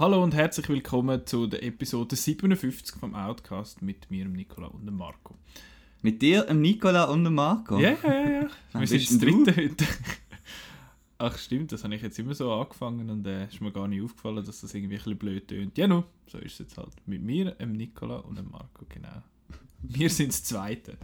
Hallo und herzlich willkommen zu der Episode 57 vom Outcast mit mir, dem Nicola und dem Marco. Mit dir, dem Nicola und dem Marco? Ja, ja, ja. Wir sind das dritte heute. Ach stimmt, das habe ich jetzt immer so angefangen und äh, ist mir gar nicht aufgefallen, dass das irgendwie ein bisschen blöd tönt. Ja, no, so ist es jetzt halt. Mit mir, dem Nicola und dem Marco, genau. Wir sind das Zweite.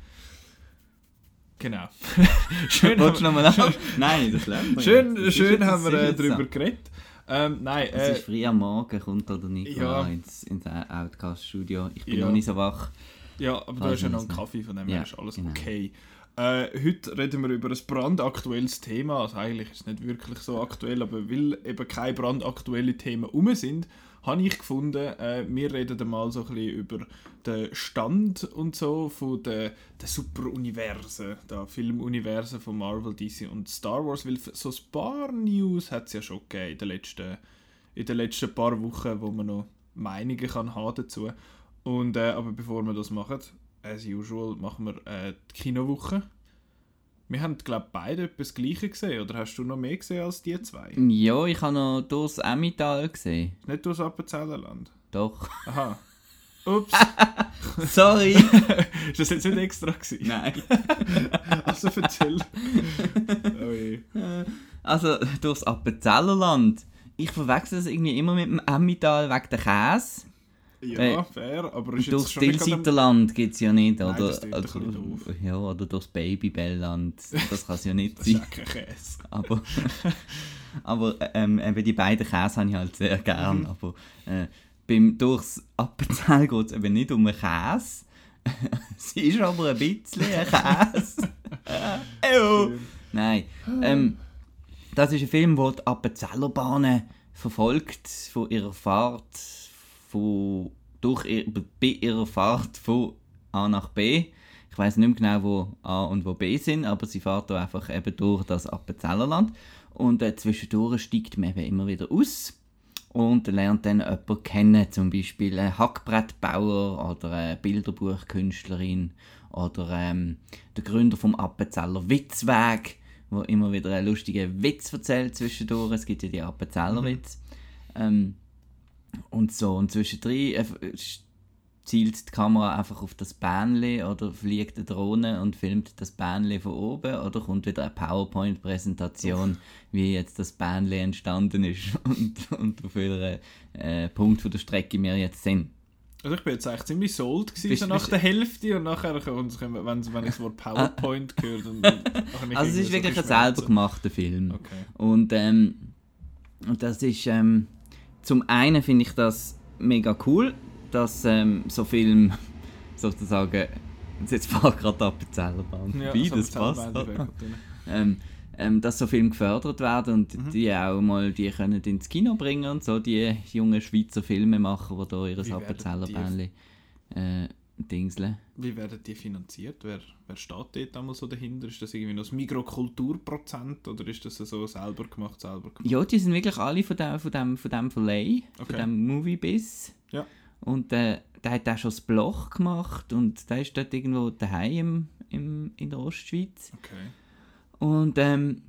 Genau. schön, Wolltest du nochmal? Nein, das lernt man schön, schön haben wir äh, darüber so. geredet. Ähm, nein, Es äh, ist früh am Morgen, kommt da der Nicola Ja. ins, ins Outcast-Studio. Ich bin Ja. noch nicht so wach. Ja, aber du hast ja noch einen Kaffee, von dem Ja, her ist alles genau. okay. Äh, heute reden wir über ein brandaktuelles Thema. Also eigentlich ist es nicht wirklich so aktuell, aber weil eben keine brandaktuellen Themen rum sind, habe ich gefunden, äh, wir reden einmal so ein bisschen über den Stand und so von den, den Superuniversen, der Filmuniversen von Marvel, DC und Star Wars, weil so ein paar News hat es ja schon gegeben in den letzten, in den letzten paar Wochen, wo man noch Meinungen kann haben dazu. Und, äh, aber bevor wir das machen, as usual, machen wir äh, die Kinowoche. Wir haben, glaube ich, beide etwas Gleiche gesehen. Oder hast du noch mehr gesehen als die zwei? Ja, ich habe noch durchs Emmental gesehen. Nicht durchs Appenzellerland? Doch. Aha. Ups. Sorry! ist das jetzt nicht extra gewesen? Nein. Also erzähl. oh je. Also, durchs Appenzellerland. Ich verwechsel das irgendwie immer mit dem Emmental wegen der Käse. Ja, Äh, fair, aber ist durchs Stillseiterland gibt es ja nicht, Nein, oder? das doof. ja, oder durchs Babybellland. Das kann es ja nicht Das ist sein. kein Käse. Aber, aber ähm, eben die beiden Käse habe ich halt sehr gern. Mhm. Aber äh, beim durchs Appenzell geht es eben nicht um einen Käse. es ist aber ein bisschen ein Käse. Nein. Ähm, das ist ein Film, der die Appenzeller Bahnen verfolgt von ihrer Fahrt von, durch bei ihrer Fahrt von A nach B. Ich weiß nicht mehr genau, wo A und wo B sind, aber sie fährt da einfach eben durch das Appenzellerland. Und äh, zwischendurch steigt man eben immer wieder aus und lernt dann jemanden kennen, zum Beispiel einen Hackbrettbauer oder eine Bilderbuchkünstlerin oder ähm, der Gründer vom Appenzeller Witzweg, wo immer wieder einen lustigen Witz erzählt zwischendurch. Es gibt ja die Appenzeller Witz. Ähm, und so, und zwischendrin äh, zielt die Kamera einfach auf das Bähnli oder fliegt eine Drohne und filmt das Bähnli von oben oder kommt wieder eine PowerPoint-Präsentation, wie jetzt das Bähnli entstanden ist und, und auf welchem äh, Punkt von der Strecke wir jetzt sind. Also ich bin jetzt eigentlich ziemlich sold gewesen, Bist- so nach bist- der Hälfte und nachher kommt wenn, wenn, ich das Wort PowerPoint gehört und dann ich Also es ist wirklich ein selber gemachter Film. Okay. Und, ähm, und das ist, ähm, zum einen finde ich das mega cool, dass ähm, so Film sozusagen, jetzt fahrt gerade die Appenzellerbahn Ja, vorbei, das passt. Ähm, ähm, dass so Filme gefördert werden und Mhm. die auch mal die können ins Kino bringen und so, die jungen Schweizer Filmemacher, die da ihre Wie werden Appenzellerbähnchen äh, dingseln. Wie werden die finanziert? Wer, wer steht dort einmal so dahinter? Ist das irgendwie noch das Mikrokulturprozent oder ist das so selber gemacht, selber gemacht? Ja, die sind wirklich alle von dem, von dem, von dem Verleih, Okay. von dem Moviebiz. Ja. Und äh, der hat auch schon das Bloch gemacht und der ist dort irgendwo daheim im, im, in der Ostschweiz. Okay. Und ähm,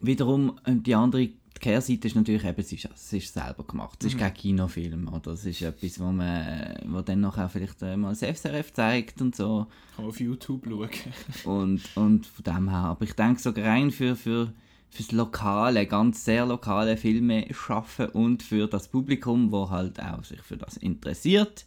wiederum, ähm, die andere Kehrseite ist natürlich eben, es ist, es ist selber gemacht. Es ist Mhm. kein Kinofilm, oder? Es ist etwas, wo man wo dann nachher vielleicht äh, mal das FSRF zeigt und so. Kann man auf YouTube schauen. Und, und von dem her, aber ich denke sogar rein für, für fürs lokale, ganz sehr lokale Filme schaffen und für das Publikum, wo halt auch sich für das interessiert,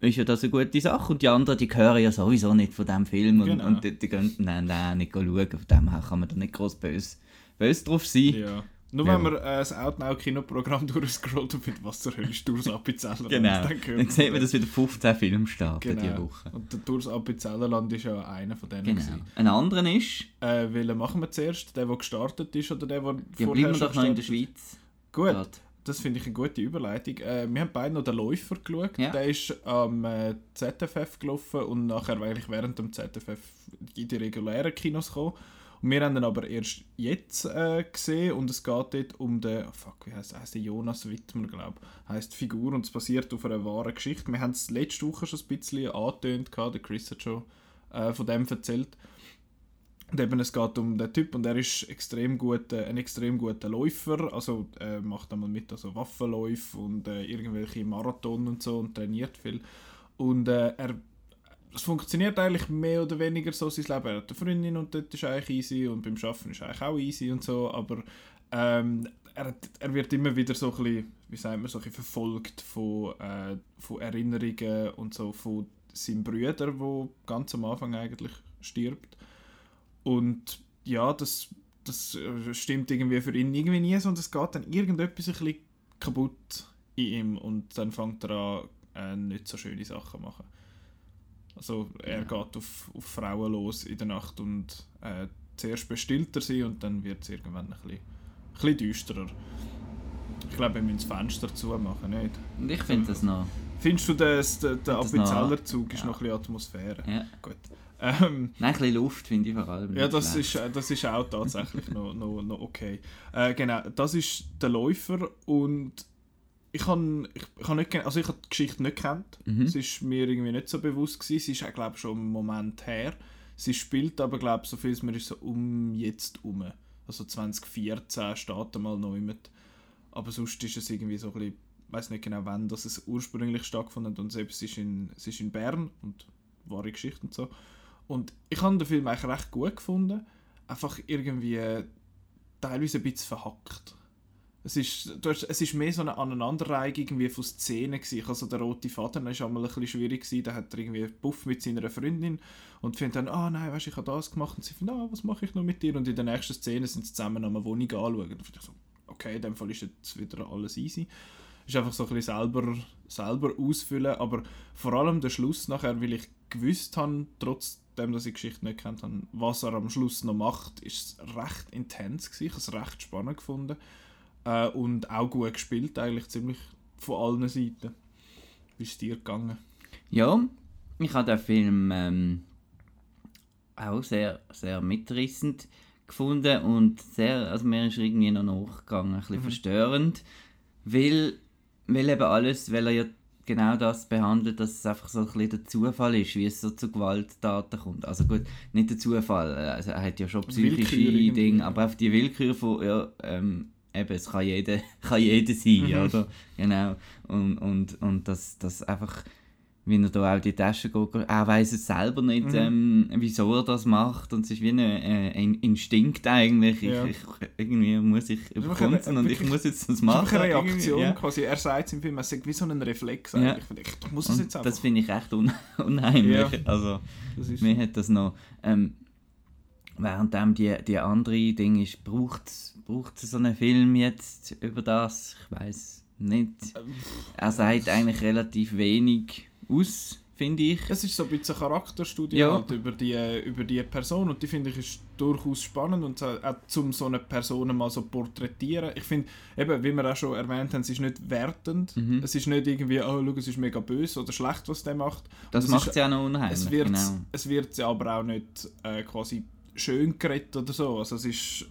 ist ja das eine gute Sache. Und die anderen, die hören ja sowieso nicht von dem Film und, Genau. und die, die können dann auch nicht schauen. Von dem her kann man da nicht groß böse, böse drauf sein. Ja. Nur Ja. wenn man äh, das Outnow-Kinoprogramm durchscrollt und mit was zur Hölle ist durchs Appenzeller. Genau. Dann, Dann sieht man, das. dass wieder 15 Filme starten diese Genau. Woche. Und der durchs Appenzellerland ist ja einer von denen. Genau. gewesen. Ein anderer ist, Äh, welchen machen wir zuerst? Der, der gestartet ist oder der, der ja, vorher bleiben wir doch noch in der Schweiz. ist? Gut. Gerade. Das finde ich eine gute Überleitung. Äh, wir haben beide noch den Läufer geschaut. Ja. Der ist am äh, ZFF gelaufen und nachher eigentlich während dem ZFF in die regulären Kinos gekommen. Und wir haben ihn aber erst jetzt äh, gesehen und es geht dort um den, fuck, wie heißt, heißt der Jonas Wittmer, glaube ich, heißt Figur und es basiert auf einer wahren Geschichte. Wir haben es letzte Woche schon ein bisschen angetönt, der Chris hat schon äh, von dem erzählt. Und eben, es geht um den Typ und er ist extrem gut, äh, ein extrem guter Läufer, also er macht einmal mit also Waffenläufe und äh, irgendwelche Marathon und so und trainiert viel. Und äh, er, es funktioniert eigentlich mehr oder weniger so sein Leben. Er hat eine Freundin und dort ist eigentlich easy und beim Arbeiten ist eigentlich auch easy und so, aber ähm, er, er wird immer wieder so ein bisschen, wie sagt man, so ein verfolgt von, äh, von Erinnerungen und so von seinem Bruder, der ganz am Anfang eigentlich stirbt. Und ja, das, das äh, stimmt irgendwie für ihn irgendwie nie, sondern es geht dann irgendetwas ein bisschen kaputt in ihm und dann fängt er an, äh, nicht so schöne Sachen zu machen. Also er ja. geht auf, auf Frauen los in der Nacht und äh, zuerst bestillt er sie und dann wird es irgendwann ein bisschen, ein bisschen düsterer. Ich glaube, wir müssen das Fenster zumachen, nicht? Und ich finde das noch... Findest du, das, der, der Appenzellerzug ist ja. noch ein bisschen Atmosphäre? Ja. Gut. Ähm, Nein, ein bisschen Luft finde ich vor allem. Ja, das ist, äh, das ist auch tatsächlich noch, noch, noch okay. Äh, genau, das ist der Läufer und ich habe ich, ich hab nicht, also ich hab die Geschichte nicht kennt. Mhm. Es ist mir irgendwie nicht so bewusst gewesen. Sie ist auch, glaube schon einen Moment her. Sie spielt aber, glaube so viel, mir ist so um jetzt um. Also 2014 steht einmal noch mit. Aber sonst ist es irgendwie so ein bisschen, ich weiß nicht genau wann das es ursprünglich stattgefunden hat und selbst ist in, es ist in Bern und wahre Geschichte und so. Und ich habe den Film eigentlich recht gut gefunden. Einfach irgendwie teilweise ein bisschen verhackt. Es ist, du hast, es ist mehr so eine Aneinanderreihung irgendwie von Szenen gewesen. Also der rote Vater war einmal ein bisschen schwierig gewesen. Da hat er irgendwie Puff mit seiner Freundin und findet dann, ah nein, weißt, ich habe das gemacht. Und sie findet, ah, was mache ich noch mit dir? Und in der nächsten Szene sind sie zusammen an einer Wohnung anschauen. Und ich so, okay, in dem Fall ist jetzt wieder alles easy. Ist einfach so ein bisschen selber, selber ausfüllen. Aber vor allem der Schluss nachher, weil ich gewusst habe, trotz dem, dass ich die Geschichte nicht kennt habe, was er am Schluss noch macht, ist recht intens gewesen. Ich habe es recht spannend gefunden äh, und auch gut gespielt eigentlich ziemlich von allen Seiten. Wie ist es dir gegangen? Ja, ich habe den Film ähm, auch sehr, sehr mitreißend gefunden und sehr, also mir ist irgendwie noch nachgegangen, ein bisschen mhm. verstörend, weil, weil eben alles, weil er ja genau das behandelt, dass es einfach so ein bisschen der Zufall ist, wie es so zu Gewalttaten kommt. Also gut, nicht der Zufall, also er hat ja schon psychische Dinge, aber auf die Willkür von, ja, ähm, eben, es kann jeder, kann jeder sein, mhm. oder? Genau. Und, und, und dass das einfach wie er da auch die Tasche geht, er weiß es selber nicht, mhm. ähm, wieso er das macht und es ist wie ein, äh, ein Instinkt eigentlich, ja. ich, ich, irgendwie muss ich überkommen und ich muss jetzt das machen. eine Reaktion ja. quasi, er sagt es im Film, er sagt wie so ein Reflex eigentlich, ja. ich, ich muss es jetzt einfach. Das finde ich echt un unheimlich, also mir hat das noch, ähm, währenddem die, die andere Ding ist, braucht es so einen Film jetzt über das, ich weiß nicht, er sagt eigentlich relativ wenig aus, finde ich. Es ist so ein bisschen eine Charakterstudie ja. halt über, die, über die Person und die finde ich ist durchaus spannend und auch um so eine Person mal so porträtieren. Ich finde, eben, wie wir auch schon erwähnt haben, es ist nicht wertend. Mhm. Es ist nicht irgendwie, oh, schau, es ist mega böse oder schlecht, was der macht. Das macht es ja noch unheimlich. Es wird genau. es wird ja aber auch nicht äh, quasi schön geredet oder so. Also es ist,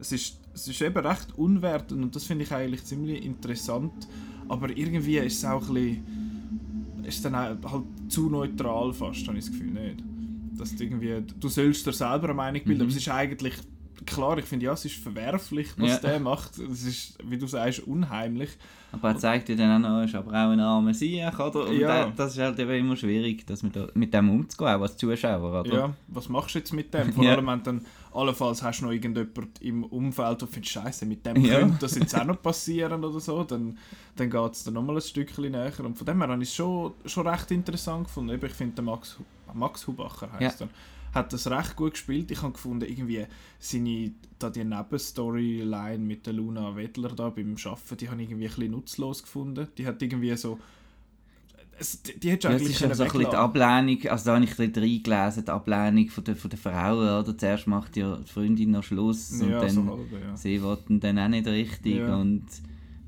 es ist, es ist eben recht unwertend und das finde ich eigentlich ziemlich interessant. Aber irgendwie ist es auch ein bisschen ist dann halt zu neutral fast, habe ich das Gefühl, nicht? Dass du irgendwie, du sollst dir selber eine Meinung bilden, mhm. aber es ist eigentlich, klar, ich finde, ja, es ist verwerflich, was ja. der macht. Es ist, wie du sagst, unheimlich. Aber er zeigt dir dann auch noch, er ist aber auch ein armer Sieg, oder? Und ja. das ist halt eben immer schwierig, das mit, mit dem umzugehen, auch als Zuschauer, oder? Ja, was machst du jetzt mit dem? Vor allem, wenn dann allenfalls hast du noch irgendjemand im Umfeld, der findet, Scheiße, mit dem ja. könnte das jetzt auch noch passieren oder so, dann, dann geht es dann nochmal ein Stückchen näher. Und von dem her habe ich es schon, schon recht interessant gefunden. Ich finde, Max, Max Hubacher heißt ja. er hat das recht gut gespielt. Ich habe gefunden, irgendwie seine, da die Nebenstoryline mit der Luna Wedler da beim Arbeiten, die habe ich irgendwie ein bisschen nutzlos gefunden. Die hat irgendwie so es, die, die ja, eigentlich es ist so ein bisschen die Ablehnung, also da habe ich dort reingelesen, die Ablehnung von der, von der Frauen, oder? Zuerst macht ja die Freundin noch Schluss und dann so halb, ja. sie wollten dann auch nicht richtig ja. und,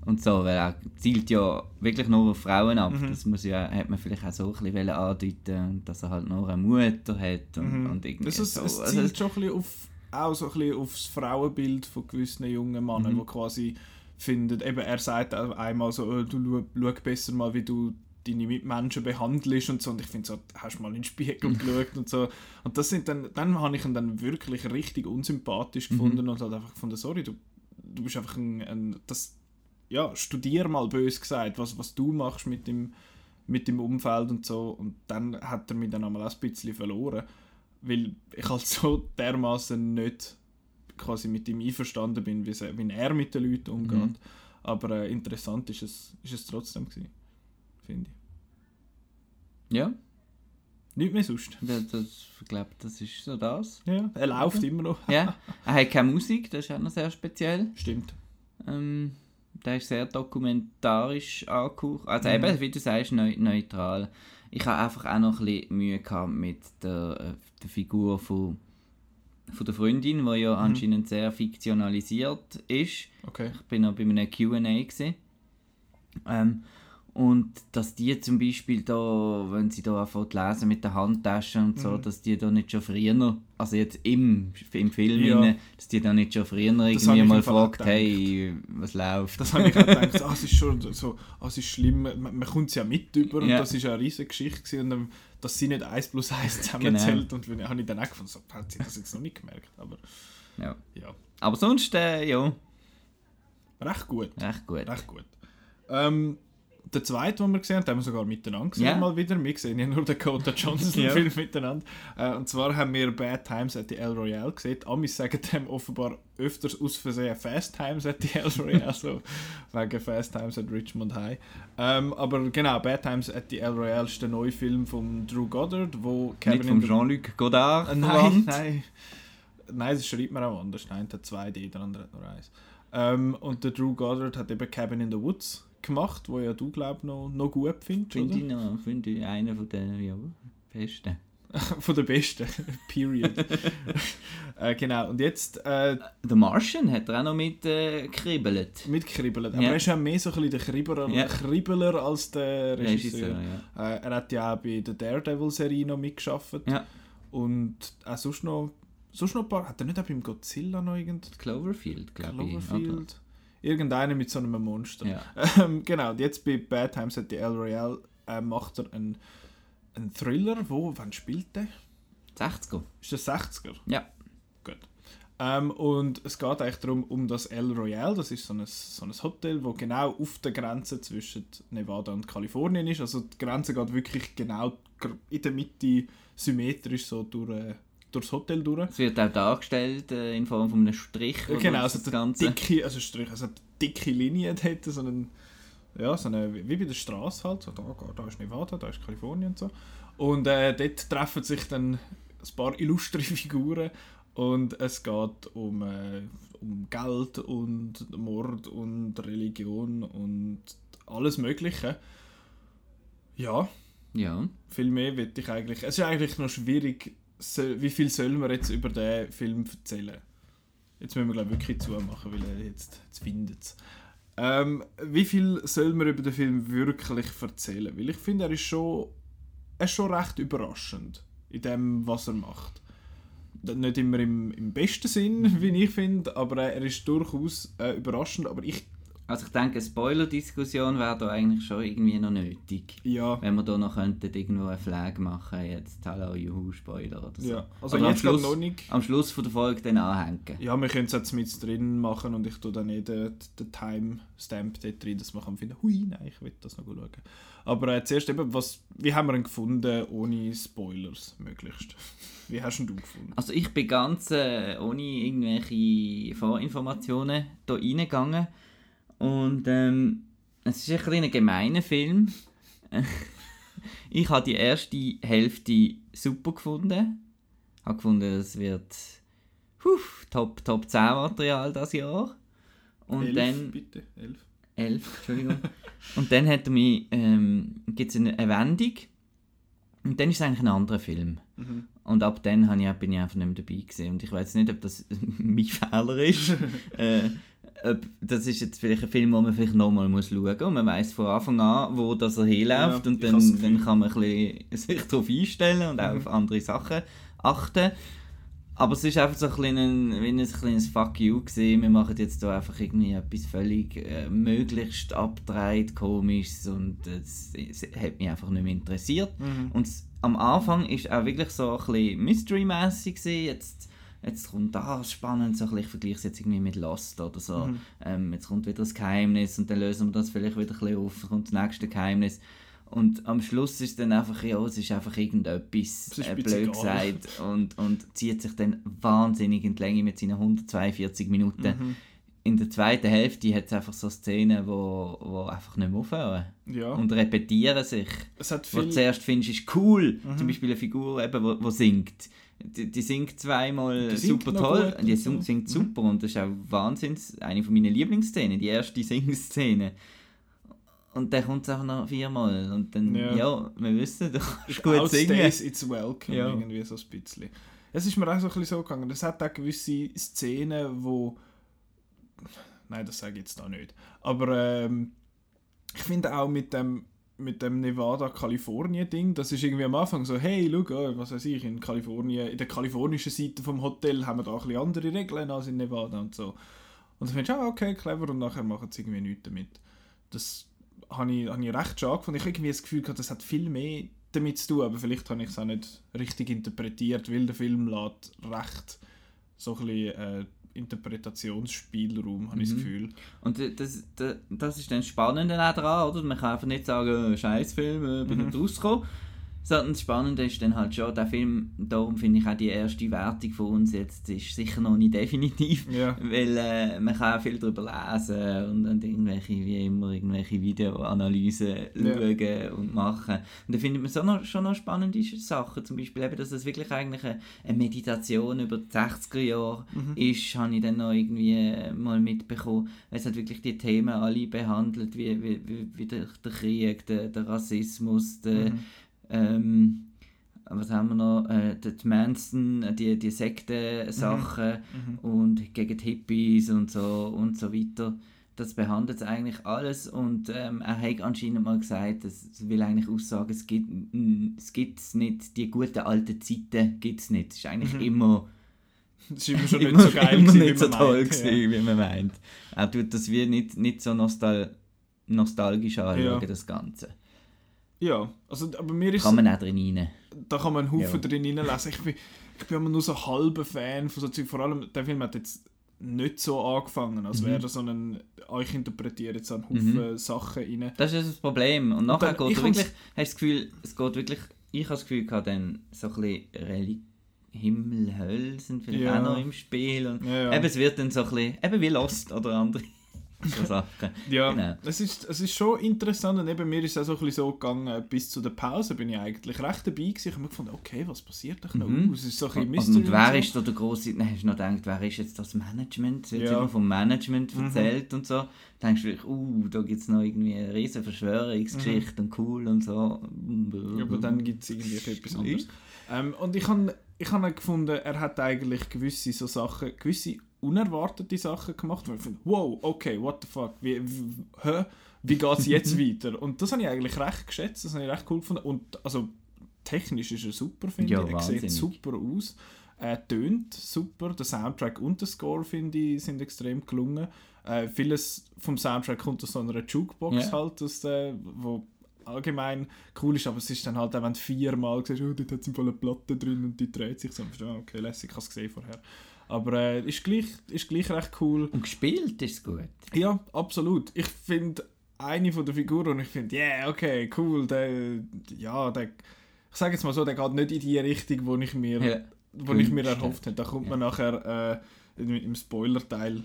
und so, weil er zielt ja wirklich nur auf Frauen ab. Mhm. Das muss ja, hat man vielleicht auch so ein bisschen andeuten, dass er halt nur eine Mutter hat und, mhm. und irgendwie das ist, so. Es also zielt also, schon ein bisschen auf, auch so ein bisschen aufs Frauenbild von gewissen jungen Männern, mhm. die quasi finden, eben er sagt einmal so, oh, du schau besser mal, wie du deine Mitmenschen behandelst und so. Und ich finde so, hast du mal in den Spiegel geschaut und so. Und das sind dann, dann habe ich ihn dann wirklich richtig unsympathisch gefunden Mhm. und halt einfach gefunden, sorry, du, du bist einfach ein, ein das, ja, studier mal bös gesagt, was, was du machst mit dem, mit dem Umfeld und so. Und dann hat er mich dann einmal auch ein bisschen verloren, weil ich halt so dermaßen nicht quasi mit ihm einverstanden bin, wie, er mit den Leuten umgeht. Mhm. Aber äh, interessant ist es, ist es trotzdem gewesen, finde ich. Ja, Nicht mehr sonst. das, das, ich glaube, das ist so das. Ja, er läuft immer noch. Ja, er hat keine Musik, das ist auch noch sehr speziell. Stimmt. Ähm, der ist sehr dokumentarisch angehaucht. Also Mhm. eben, wie du sagst, neu, neutral. Ich habe einfach auch noch ein bisschen Mühe gehabt mit der, äh, der Figur von, von der Freundin, die ja anscheinend sehr fiktionalisiert ist. Okay. Ich bin noch bei einem Q&A. Ähm, und dass die zum Beispiel da, wenn sie da anfangen zu lesen mit der Handtasche und so, Mhm. dass die da nicht schon früher, also jetzt im, im Film, Ja. rein, dass die da nicht schon früher irgendwie mal fragt, hey, was läuft? Das habe ich auch gedacht, ah, es ist schon so, ah, es ist schlimm, man, man kommt es ja mit über und Ja. das ist ja eine riesige Geschichte und dann, dass sie nicht 1 plus 1 Genau. zusammenzählt und wenn, habe ich dann auch gefunden, so, hat sie das jetzt noch nicht gemerkt, aber Ja. ja, Aber sonst, äh, ja, recht gut, recht gut. recht gut. Ähm, der zweite, den wir gesehen haben, den haben wir sogar miteinander gesehen, Ja. mal wieder. Wir sehen ja nur den Dakota Johnson Ja. Film miteinander. Äh, und zwar haben wir Bad Times at the El Royale gesehen. Die Amis sagen dem offenbar öfters aus Versehen Fast Times at the El Royale, so wegen Fast Times at Richmond High. Ähm, aber genau, Bad Times at the El Royale ist der neue Film von Drew Goddard, wo Nicht in vom the- Jean-Luc Godard Äh, Nein, nein. Nein, das schreibt man auch anders. Nein, der hat zwei D, der andere hat nur eins. Ähm, und der Drew Goddard hat eben Cabin in the Woods gemacht, wo ja du, glaube ich, noch, noch gut findest, Finde ich, noch, finde ich einer von den ja, besten. Von der besten. Period. äh, genau, und jetzt äh, Der Martian hat er auch noch mit äh, gekribbelt. mitkribbeln. Aber Ja. er ist ja mehr so ein bisschen der Kribberer, Ja. Kribbeler als der Regisseur. Regisseur, ja. Äh, er hat ja auch bei der Daredevil-Serie noch mitgeschafft. Und auch sonst noch, sonst noch ein paar... Hat er nicht auch beim Godzilla noch irgend... Cloverfield, glaube ich. Cloverfield? Irgendeiner mit so einem Monster. Ja. Ähm, genau, und jetzt bei Bad Times at the El Royale äh, macht er einen, einen Thriller. Wo, wann spielt der? 60er. Ist das 60er? Ja. Gut. Ähm, und es geht eigentlich darum, um das El Royale. Das ist so ein, so ein Hotel, wo genau auf der Grenze zwischen Nevada und Kalifornien ist. Also die Grenze geht wirklich genau in der Mitte symmetrisch so durch, äh, durchs Hotel durch. Es wird auch dargestellt äh, in Form von einem Strich. oder Genau, das also Ganze. dicke, also Strich, also dicke Linien dort, so einen, ja, so eine, wie bei der Straße halt, so da, da ist Nevada, da ist Kalifornien und so. Und äh, dort treffen sich dann ein paar illustre Figuren und es geht um, äh, um Geld und Mord und Religion und alles Mögliche. Ja, Ja. viel mehr wird ich eigentlich. Es ist eigentlich noch schwierig, wie viel soll man jetzt über den Film erzählen? Jetzt müssen wir glaube ich wirklich zumachen, weil er jetzt, jetzt findet. Ähm, wie viel soll man über den Film wirklich erzählen? Weil ich finde, er ist schon, er ist schon recht überraschend in dem, was er macht. Nicht immer im, im besten Sinn, wie ich finde, aber er ist durchaus äh, überraschend. Aber ich, Also ich denke, eine Spoiler-Diskussion wäre da eigentlich schon irgendwie noch nötig. ja, Wenn wir da noch könnten, irgendwo eine Flag machen, jetzt Hallo Juhu Spoiler oder so. ja. Also Oder am jetzt gerade Schluss- noch nicht. Am Schluss von der Folge dann anhängen. Ja, wir können es jetzt mit drin machen und ich tue dann eh den, den Timestamp dort drin, dass man kann finden, hui, nein, ich will das noch schauen. Aber äh, zuerst eben, was, wie haben wir ihn gefunden, ohne Spoilers möglichst? Wie hast ihn du gefunden? Also ich bin ganz äh, ohne irgendwelche Vorinformationen da reingegangen und ähm, es ist ein ein gemeiner Film. ich habe die erste Hälfte super gefunden. Ich habe gefunden, es wird huh, Top, Top 10 Material das Jahr. Und elf, dann bitte, elf. 11, Entschuldigung. und dann hat er mich, ähm, gibt es eine, eine Wendung und dann ist es eigentlich ein anderer Film. Mhm. Und ab dann ich, bin ich einfach nicht mehr dabei gewesen. Und ich weiß nicht, ob das mein Fehler ist. äh, ob, das ist jetzt vielleicht ein Film, den man vielleicht nochmal muss schauen muss. Und man weiß von Anfang an, wo das er hinläuft. Ja, und dann, dann kann man ein sich darauf einstellen und auch Mhm. auf andere Sachen achten. Aber es ist einfach so ein, kleiner, wie ein kleines Fuck you gewesen. Wir machen jetzt hier einfach irgendwie etwas völlig äh, möglichst abgedreht, komisches und es, es hat mich einfach nicht mehr interessiert. Mhm. Und am Anfang ist auch wirklich so ein bisschen Mystery-mässig gewesen. Jetzt, jetzt kommt das spannend, so ein bisschen, ich vergleiche es jetzt irgendwie mit Lost oder so. Mhm. Ähm, jetzt kommt wieder das Geheimnis und dann lösen wir das vielleicht wieder ein bisschen auf, dann kommt das nächste Geheimnis. Und am Schluss ist dann einfach, ja, es ist einfach irgendetwas, äh, blöd gesagt, und, und zieht sich dann wahnsinnig in die Länge mit seinen 142 Minuten. Mhm. In der zweiten Hälfte hat es einfach so Szenen, wo, wo einfach nicht mehr aufhören Ja, und repetieren sich. es hat Wo du viel... zuerst findest, ist cool, Mhm. zum Beispiel eine Figur, eben, wo, wo singt. Die, die singt zweimal Die singt super toll, die und so. singt, singt Mhm. super und das ist auch wahnsinns eine von meinen Lieblingsszenen, die erste Singszene. Und dann kommt es einfach noch viermal und dann, Ja. ja, wir wissen, du kannst gut Outstays, singen. it's welcome, Ja. irgendwie so ein bisschen. Es ist mir auch so ein bisschen so gegangen, es hat auch gewisse Szenen, wo... Nein, das sage ich jetzt da nicht. Aber ähm, ich finde auch mit dem, mit dem Nevada-Kalifornien-Ding, das ist irgendwie am Anfang so, hey, schau, äh, was weiß ich, in Kalifornien, in der kalifornischen Seite vom Hotel haben wir da ein bisschen andere Regeln als in Nevada und so. Und dann findest du, ah, okay, clever, und nachher machen sie irgendwie nichts damit. Das habe ich, habe ich recht schade gefunden. Ich habe irgendwie das Gefühl gehabt, das hat viel mehr damit zu tun, aber vielleicht habe ich es auch nicht richtig interpretiert, weil der Film lässt recht so ein bisschen äh, Interpretationsspielraum, habe ich das Mhm. Gefühl. Und das, das, das ist dann spannend dran, oder? Man kann einfach nicht sagen, äh, Scheißfilm, äh, bin Mhm. nicht rausgekommen. Sondern das Spannende ist dann halt schon, der Film, darum finde ich auch die erste Wertung von uns jetzt ist sicher noch nicht definitiv. Ja. Weil äh, man kann auch viel darüber lesen und, und irgendwelche, wie immer, irgendwelche Videoanalysen schauen und machen. Und da findet man so noch, schon noch spannende Sachen. Zum Beispiel eben, dass es wirklich eigentlich eine, eine Meditation über die 60er Jahre Mhm. ist, habe ich dann noch irgendwie äh, mal mitbekommen. Es hat wirklich die Themen alle behandelt, wie, wie, wie, wie der, der Krieg, der, der Rassismus, der, Mhm. Ähm, was haben wir noch, äh, die Manson, die, die Sekten-Sachen Mhm. und gegen die Hippies und so und so weiter. Das behandelt eigentlich alles und ähm, er hat anscheinend mal gesagt, das will eigentlich aussagen, es gibt es gibt's nicht, die guten alten Zeiten gibt es nicht. Es ist eigentlich Mhm. immer Das ist immer schon immer, nicht so geil immer gewesen, nicht wie so toll meint, gewesen, wie man meint. Er tut das wie nicht, nicht so nostal nostalgisch anschauen, Ja. das Ganze. Ja. also, aber mir ist Kann man auch drin rein. da kann man einen Haufen Ja. drin hineinlesen. Ich bin, ich bin immer nur so ein halber Fan von so Zeug. Vor allem, der Film hat jetzt nicht so angefangen, als Mhm. wäre da so ein, ich interpretiere jetzt so einen Haufen Sachen rein. Das ist das Problem. Und nachher dann- geht wirklich, hast du das Gefühl, es geht wirklich, ich habe das Gefühl gehabt, dann so ein bisschen Reli Himmel, Hölle sind vielleicht Ja. auch noch im Spiel. Und Ja, ja. Eben, es wird dann so ein bisschen, eben wie Lost oder andere so Sachen. Ja, Genau. es, ist, es ist schon interessant und eben mir ist es auch so ein bisschen so gegangen, bis zu der Pause bin ich eigentlich recht dabei gewesen. Ich habe mir gefunden, okay, was passiert da noch? Mhm. Es ist so ein bisschen Und, Mystery. und wer so. ist da der große, dann hast du noch gedacht, wer ist jetzt das Management? Es wird Ja. immer vom Management Mhm. erzählt und so. Dann denkst du wirklich, uh, da gibt es noch irgendwie eine riesen Verschwörungsgeschichte und cool und so. Ja, aber dann gibt es irgendwie etwas anderes. Ähm, und ich habe ich hab gefunden, er hat eigentlich gewisse so Sachen, gewisse unerwartete Sachen gemacht, wo ich finde, wow, okay, what the fuck, wie, wie, hä? wie geht es jetzt weiter? Und das habe ich eigentlich recht geschätzt, das habe ich recht cool gefunden. Und also technisch ist er super, finde Ja, ich. Er sieht wahnsinnig. super aus. Er tönt super. Der Soundtrack und der Score, finde ich, sind extrem gelungen. Äh, vieles vom Soundtrack kommt aus so einer Jukebox Ja. halt, aus der, wo allgemein cool ist, aber es ist dann halt auch, wenn du viermal siehst, oh, dort hat es eine Platte drin und die dreht sich so, ah, okay, lässig, ich habe es gesehen vorher. Aber äh, ist, gleich, ist gleich recht cool. Und gespielt ist es gut. Ja, absolut. Ich finde eine von der Figuren und ich finde, yeah, okay, cool, der, ja, der, ich sage jetzt mal so, der geht nicht in die Richtung, wo ich mir, Ja. wo ich mir erhofft habe. Da kommt man Ja. nachher äh, im Spoiler-Teil,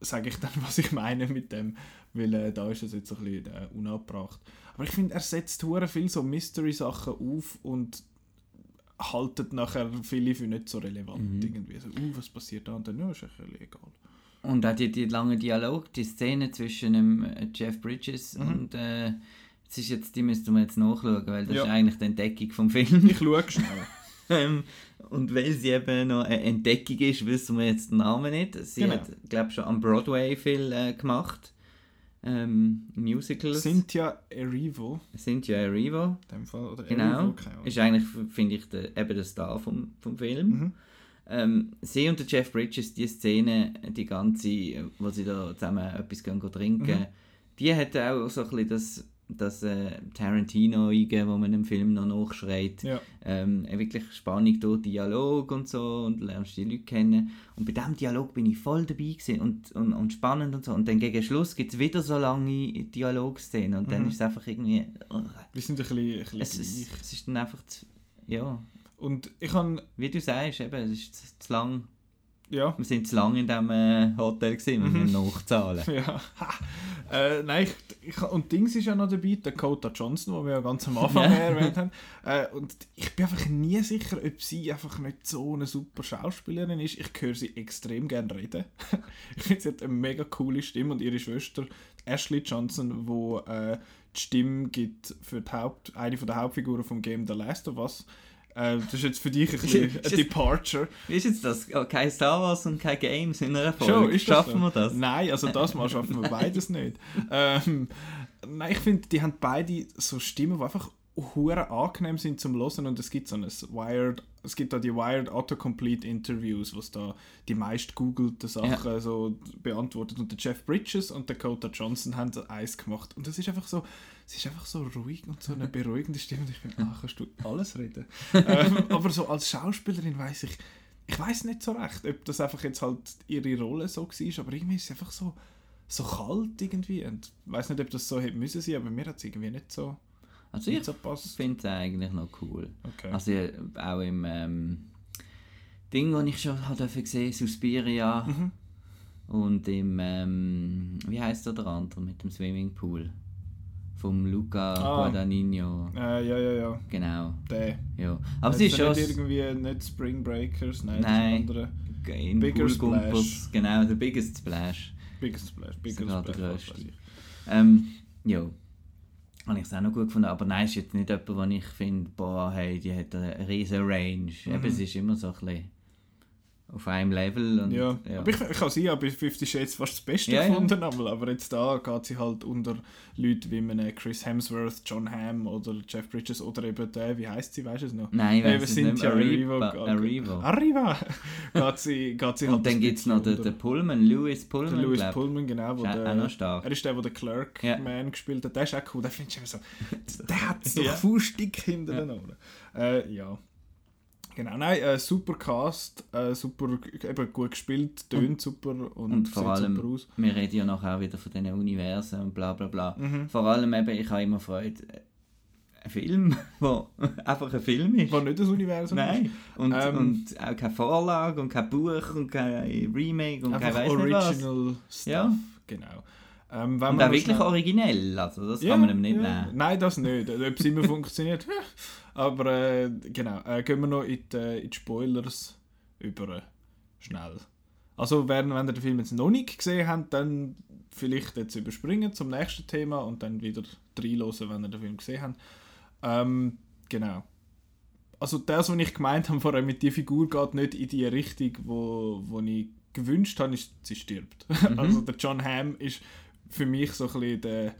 sage ich dann, was ich meine mit dem, weil äh, da ist es jetzt so ein bisschen äh, unabgebracht. Aber ich finde, er setzt hure viel so Mystery-Sachen auf und haltet nachher viele für nicht so relevant. Mhm. Irgendwie so, uh, was passiert da? Und dann, ja, ist ein egal. Und auch die, die lange Dialog, die Szene zwischen dem äh, Jeff Bridges Mhm. und äh, das ist jetzt, die müssten wir jetzt nachschauen, weil das Ja. ist eigentlich die Entdeckung vom Film. Ich schaue schnell. Ähm, und weil sie eben noch eine Entdeckung ist, wissen wir jetzt den Namen nicht. Sie Genau. hat, glaube schon am Broadway viel äh, gemacht. Ähm, Musicals. Cynthia Erivo, Cynthia Erivo, in dem Fall. Oder genau. Erivo, keine Ahnung. Ist eigentlich, finde ich, der, eben der Star vom, vom Film. Mhm. ähm, sie und der Jeff Bridges, die Szene, die ganze, wo sie da zusammen etwas gehen, gehen trinken, Mhm. die hat auch so ein bisschen das, das äh, Tarantino eingegeben, wo man im Film noch nachschreit. Ja. Ähm, wirklich Spannung durch Dialog und so und lernst die Leute kennen. Und bei diesem Dialog bin ich voll dabei gewesen und, und, und spannend und so. Und dann gegen Schluss gibt es wieder so lange Dialogszenen und dann Mhm. ist es einfach irgendwie... uh, Wir sind ein bisschen, ein bisschen es, ist, gleich. es ist dann einfach zu... Ja, Und ich habe, wie du sagst, eben, es ist zu, zu lang... ja, Wir sind zu lange in diesem äh, Hotel gewesen, wir Mhm. müssen nachzahlen. Ja. äh, nein, ich, ich, und Dings ist ja noch dabei, Dakota Johnson, den wir ja ganz am Anfang erwähnt haben. Äh, und ich bin einfach nie sicher, ob sie einfach nicht so eine super Schauspielerin ist. Ich höre sie extrem gerne reden. ich finde, sie hat eine mega coole Stimme und ihre Schwester Ashley Johnson, wo äh, die Stimme gibt für die Haupt, eine von der Hauptfiguren vom Game The Last of Us. Äh, das ist jetzt für dich ein bisschen ein Departure. Wie ist jetzt das? Oh, kein Star Wars und kein Games in einer Folge. Schon, ist Schaffen so? wir das? Nein, also das Mal schaffen wir beides nicht. Ähm, nein, ich finde, die haben beide so Stimmen, die einfach hure angenehm sind zum Hören und es gibt so ein Wired, es gibt da die Wired Autocomplete Interviews, was da die meist googelten Sachen so beantwortet. Und der Jeff Bridges und der Dakota Johnson haben so eins gemacht. Und das ist einfach so, es ist einfach so ruhig und so eine beruhigende Stimme. Und ich bin, ah, kannst du alles reden? ähm, aber so als Schauspielerin weiß ich, ich weiß nicht so recht, ob das einfach jetzt halt ihre Rolle so war, aber irgendwie ist sie einfach so, so kalt irgendwie. Und ich weiß nicht, ob das so hätte müssen sein, aber mir hat es irgendwie nicht so, Also ich so finde es eigentlich noch cool. Okay. Also auch im ähm, Ding, das ich schon habe gesehen Suspiria Mhm. und im, ähm, wie heißt der andere mit dem Swimmingpool? Vom Luca Ah. Guadagnino. Äh, ja, ja, ja, Genau, der. ja. Aber sie ist schon nicht irgendwie nicht Spring Breakers, nein, Nein. das in Bigger Poolgumpers. Splash. Genau, der Biggest Splash. Biggest Splash, Biggest Sogar der Splash. Ähm, ja. Habe ich es auch noch gut gefunden, aber nein, ist jetzt nicht jemand, wo ich finde, boah, hey, die hat eine riesen Range. Mhm. Eben, es ist immer so ein bisschen auf einem Level. Und, Ja. ja. aber ich, ich habe sie ja bei Fifty Shades fast das Beste Ja, ja. gefunden, aber, aber jetzt da geht sie halt unter Leute wie einem Chris Hemsworth, John Hamm oder Jeff Bridges oder eben der, wie heißt sie, weißt du es noch? Nein, ich weiß es nicht mehr. Arriva. Arriva. Arriva! geht sie, geht sie halt Und dann gibt es noch den, den. Pullman, Louis Der Pullman, Louis glaub. Pullman, genau. Wo Ist der, auch noch stark. Er ist der, der den Clerk Ja. Man gespielt hat. Der ist auch cool. Der findest du immer so. Der hat so Ja. Fußstick hinter Ja. den Ohren. Äh, ja. Genau, nein, äh, super Cast, äh, super eben gut gespielt, tönt super und, Und vor sieht allem, super aus. wir reden ja nachher auch wieder von diesen Universen und bla bla bla. Mhm. Vor allem eben, ich habe immer Freude, äh, ein Film, der einfach ein Film ist. War nicht das Universum. Nein, und, Ähm, und auch keine Vorlage und kein Buch und kein Remake und kein nicht was. Original Stuff. Ja. Genau. Ähm, wenn Und auch wirklich schnell- originell, also das Ja, kann man ihm nicht ja. nehmen. Nein, das nicht. Ob es immer funktioniert. Aber äh, genau, äh, gehen wir noch in die, äh, in die Spoilers über. Schnell. Also, wenn, wenn ihr den Film jetzt noch nicht gesehen habt, dann vielleicht jetzt überspringen zum nächsten Thema und dann wieder reinhören, wenn ihr den Film gesehen habt. Ähm, genau. Also das, was ich gemeint habe vorher mit der Figur, geht nicht in die Richtung, wo, wo ich gewünscht habe, ist, sie stirbt. Also der John Hamm ist für mich so ein bisschen der...